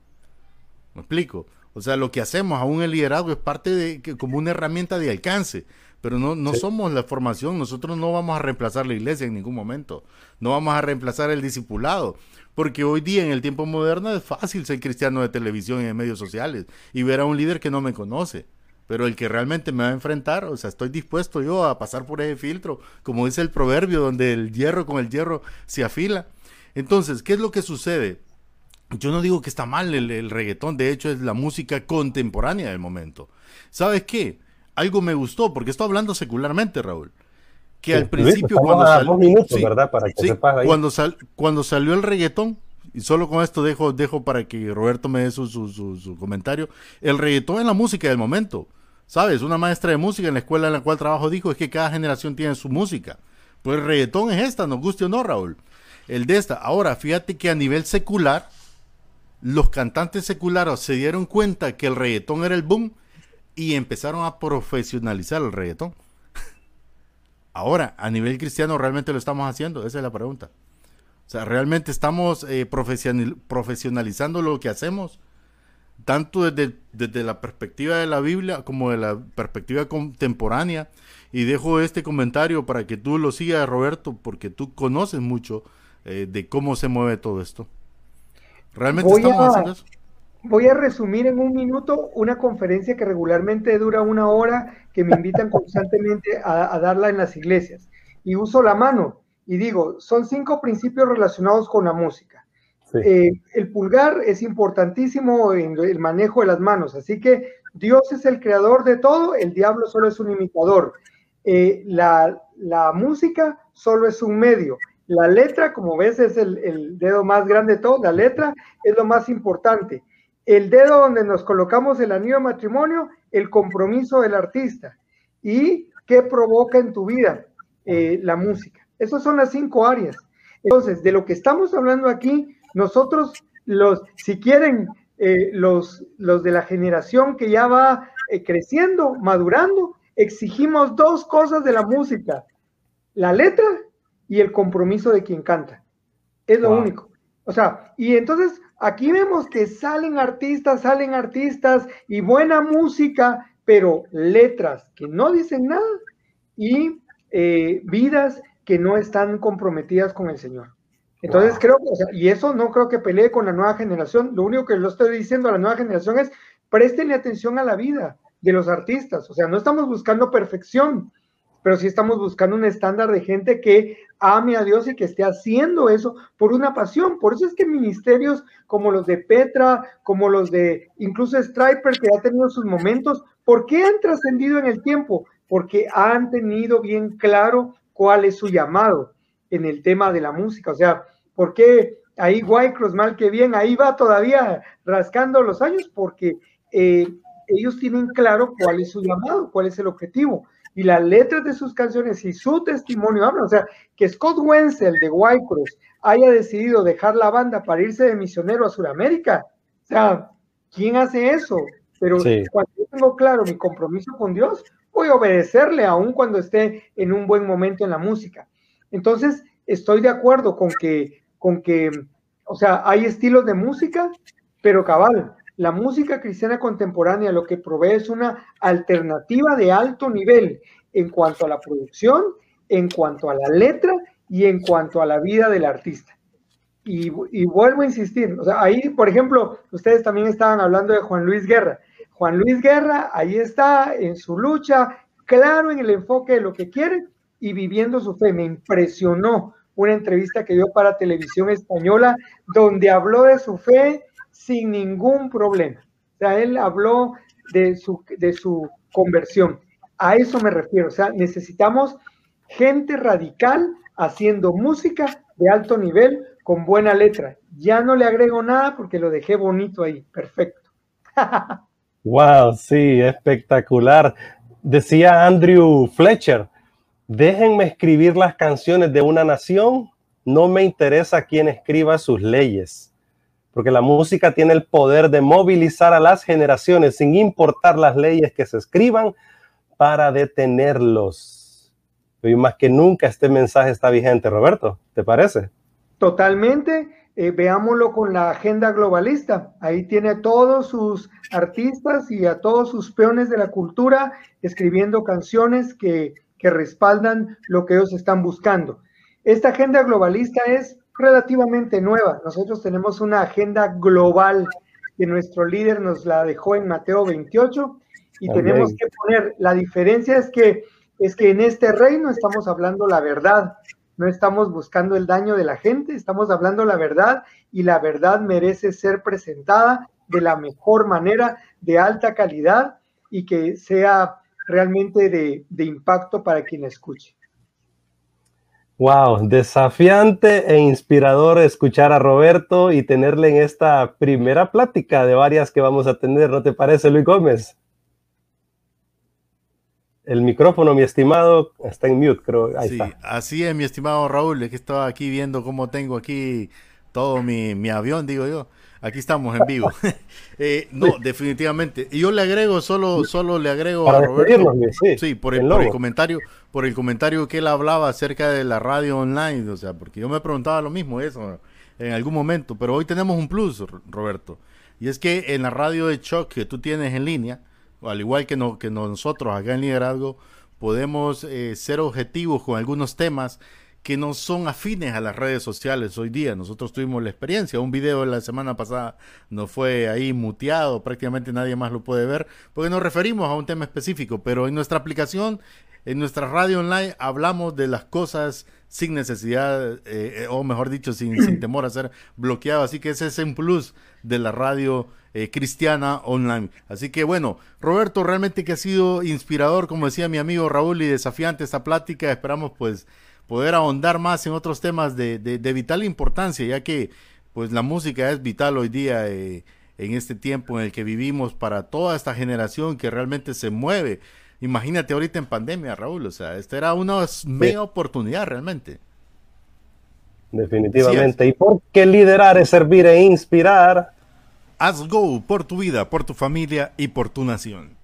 ¿Me explico? O sea, lo que hacemos aún el liderazgo es parte de como una herramienta de alcance, pero no, no somos la formación. Nosotros no vamos a reemplazar la iglesia en ningún momento. No vamos a reemplazar el discipulado. Porque hoy día, en el tiempo moderno, es fácil ser cristiano de televisión y de medios sociales y ver a un líder que no me conoce pero el que realmente me va a enfrentar, o sea, estoy dispuesto yo a pasar por ese filtro, como dice el proverbio, donde el hierro con el hierro se afila. Entonces, ¿qué es lo que sucede? Yo no digo que está mal el, reggaetón, de hecho es la música contemporánea del momento. ¿Sabes qué? Algo me gustó, porque estoy hablando secularmente, Raúl. Que al principio, cuando, cuando, salió el reggaetón, y solo con esto dejo, dejo para que Roberto me dé su, su comentario, el reggaetón es la música del momento. ¿Sabes? Una maestra de música en la escuela en la cual trabajo dijo es que cada generación tiene su música. Pues el reggaetón es esta, nos guste o no, Raúl. El de esta. Ahora, fíjate que a nivel secular, los cantantes seculares se dieron cuenta que el reggaetón era el boom y empezaron a profesionalizar el reggaetón. Ahora, a nivel cristiano, ¿realmente lo estamos haciendo? Esa es la pregunta. O sea, ¿realmente estamos eh, profesionalizando lo que hacemos? Tanto desde, desde, la perspectiva de la Biblia como de la perspectiva contemporánea. Y dejo este comentario para que tú lo sigas, Roberto, porque tú conoces mucho eh, de cómo se mueve todo esto. ¿Realmente voy estamos a, haciendo eso? Voy a resumir en un minuto una conferencia que regularmente dura una hora, que me invitan constantemente a, a darla en las iglesias. Y uso la mano y digo, son cinco principios relacionados con la música eh, el pulgar es importantísimo en el manejo de las manos, así que Dios es el creador de todo, el diablo solo es un imitador. Eh, la, música solo es un medio. La letra, como ves, es el, el, dedo más grande de todo. La letra es lo más importante. El dedo donde nos colocamos el anillo de matrimonio, el compromiso del artista. ¿Y qué provoca en tu vida eh, la música? Esas son las cinco áreas. Entonces, de lo que estamos hablando aquí, nosotros, los, si quieren, eh, los, los de la generación que ya va eh, creciendo, madurando, exigimos dos cosas de la música, la letra y el compromiso de quien canta. Es lo único. O sea, y entonces aquí vemos que salen artistas, salen artistas y buena música, pero letras que no dicen nada y eh, vidas que no están comprometidas con el Señor. Entonces creo que, o sea, y eso no creo que pelee con la nueva generación, lo único que lo estoy diciendo a la nueva generación es prestenle atención a la vida de los artistas, o sea, no estamos buscando perfección, pero sí estamos buscando un estándar de gente que ame a Dios y que esté haciendo eso por una pasión. Por eso es que ministerios como los de Petra, como los de incluso Striper, que ha tenido sus momentos, ¿por qué han trascendido en el tiempo? Porque han tenido bien claro cuál es su llamado en el tema de la música. O sea, ¿por qué ahí Wycross, mal que bien, ahí va todavía rascando los años? Porque eh, ellos tienen claro cuál es su llamado, cuál es el objetivo. Y las letras de sus canciones y su testimonio hablan. O sea, que Scott Wenzel de Wycross haya decidido dejar la banda para irse de misionero a Sudamérica. O sea, ¿quién hace eso? Pero cuando yo tengo claro mi compromiso con Dios, voy a obedecerle aun cuando esté en un buen momento en la música. Entonces, estoy de acuerdo con que, con que, o sea, hay estilos de música, pero cabal, la música cristiana contemporánea lo que provee es una alternativa de alto nivel en cuanto a la producción, en cuanto a la letra y en cuanto a la vida del artista. Y, y, vuelvo a insistir, o sea, ahí, por ejemplo, ustedes también estaban hablando de Juan Luis Guerra. Juan Luis Guerra, ahí está en su lucha, claro en el enfoque de lo que quiere, y viviendo su fe. Me impresionó una entrevista que dio para televisión española, donde habló de su fe sin ningún problema. O sea, él habló de su, de su conversión. A eso me refiero. O sea, necesitamos gente radical haciendo música de alto nivel con buena letra. Ya no le agrego nada porque lo dejé bonito ahí. Perfecto. wow, sí, espectacular. Decía Andrew Fletcher, déjenme escribir las canciones de una nación, no me interesa quién escriba sus leyes, porque la música tiene el poder de movilizar a las generaciones sin importar las leyes que se escriban para detenerlos. Y más que nunca este mensaje está vigente, Roberto, ¿te parece? Totalmente. Eh, veámoslo con la agenda globalista. Ahí tiene a todos sus artistas y a todos sus peones de la cultura escribiendo canciones que, que respaldan lo que ellos están buscando. Esta agenda globalista es relativamente nueva. Nosotros tenemos una agenda global que nuestro líder nos la dejó en Mateo 28 y tenemos que poner, la diferencia es que, es que en este reino estamos hablando la verdad, no estamos buscando el daño de la gente, estamos hablando la verdad y la verdad merece ser presentada de la mejor manera, de alta calidad y que sea realmente de, impacto para quien escuche. Wow, desafiante e inspirador escuchar a Roberto y tenerle en esta primera plática de varias que vamos a tener, ¿no te parece, Luis Gómez? El micrófono, mi estimado, está en mute, creo. Ahí sí, así es, mi estimado Raúl. Es que estaba aquí viendo cómo tengo aquí todo mi, avión, digo yo. Aquí estamos en vivo. Eh, no, definitivamente. Y yo le agrego, solo, solo le agrego a Roberto. Sí, por, el, por, el, comentario, por el comentario que él hablaba acerca de la radio online. O sea, porque yo me preguntaba lo mismo eso en algún momento. Pero hoy tenemos un plus, Roberto. Y es que en la radio de Choc que tú tienes en línea, al igual que, no, que nosotros acá en liderazgo, podemos eh, ser objetivos con algunos temas que no son afines a las redes sociales hoy día. Nosotros tuvimos la experiencia, un video la semana pasada nos fue ahí muteado, prácticamente nadie más lo puede ver, porque nos referimos a un tema específico, pero en nuestra aplicación, en nuestra radio online, hablamos de las cosas sin necesidad, eh, eh, o mejor dicho, sin, sin temor a ser bloqueado. Así que ese es un plus de la radio eh, cristiana online. Así que bueno, Roberto, realmente que ha sido inspirador, como decía mi amigo Raúl, y desafiante esta plática. Esperamos pues poder ahondar más en otros temas de, de, vital importancia, ya que pues la música es vital hoy día eh, en este tiempo en el que vivimos para toda esta generación que realmente se mueve. Imagínate ahorita en pandemia, Raúl, o sea, esta era una mega oportunidad realmente. Definitivamente. ¿Y por qué liderar es servir e inspirar? Haz Go por tu vida, por tu familia y por tu nación.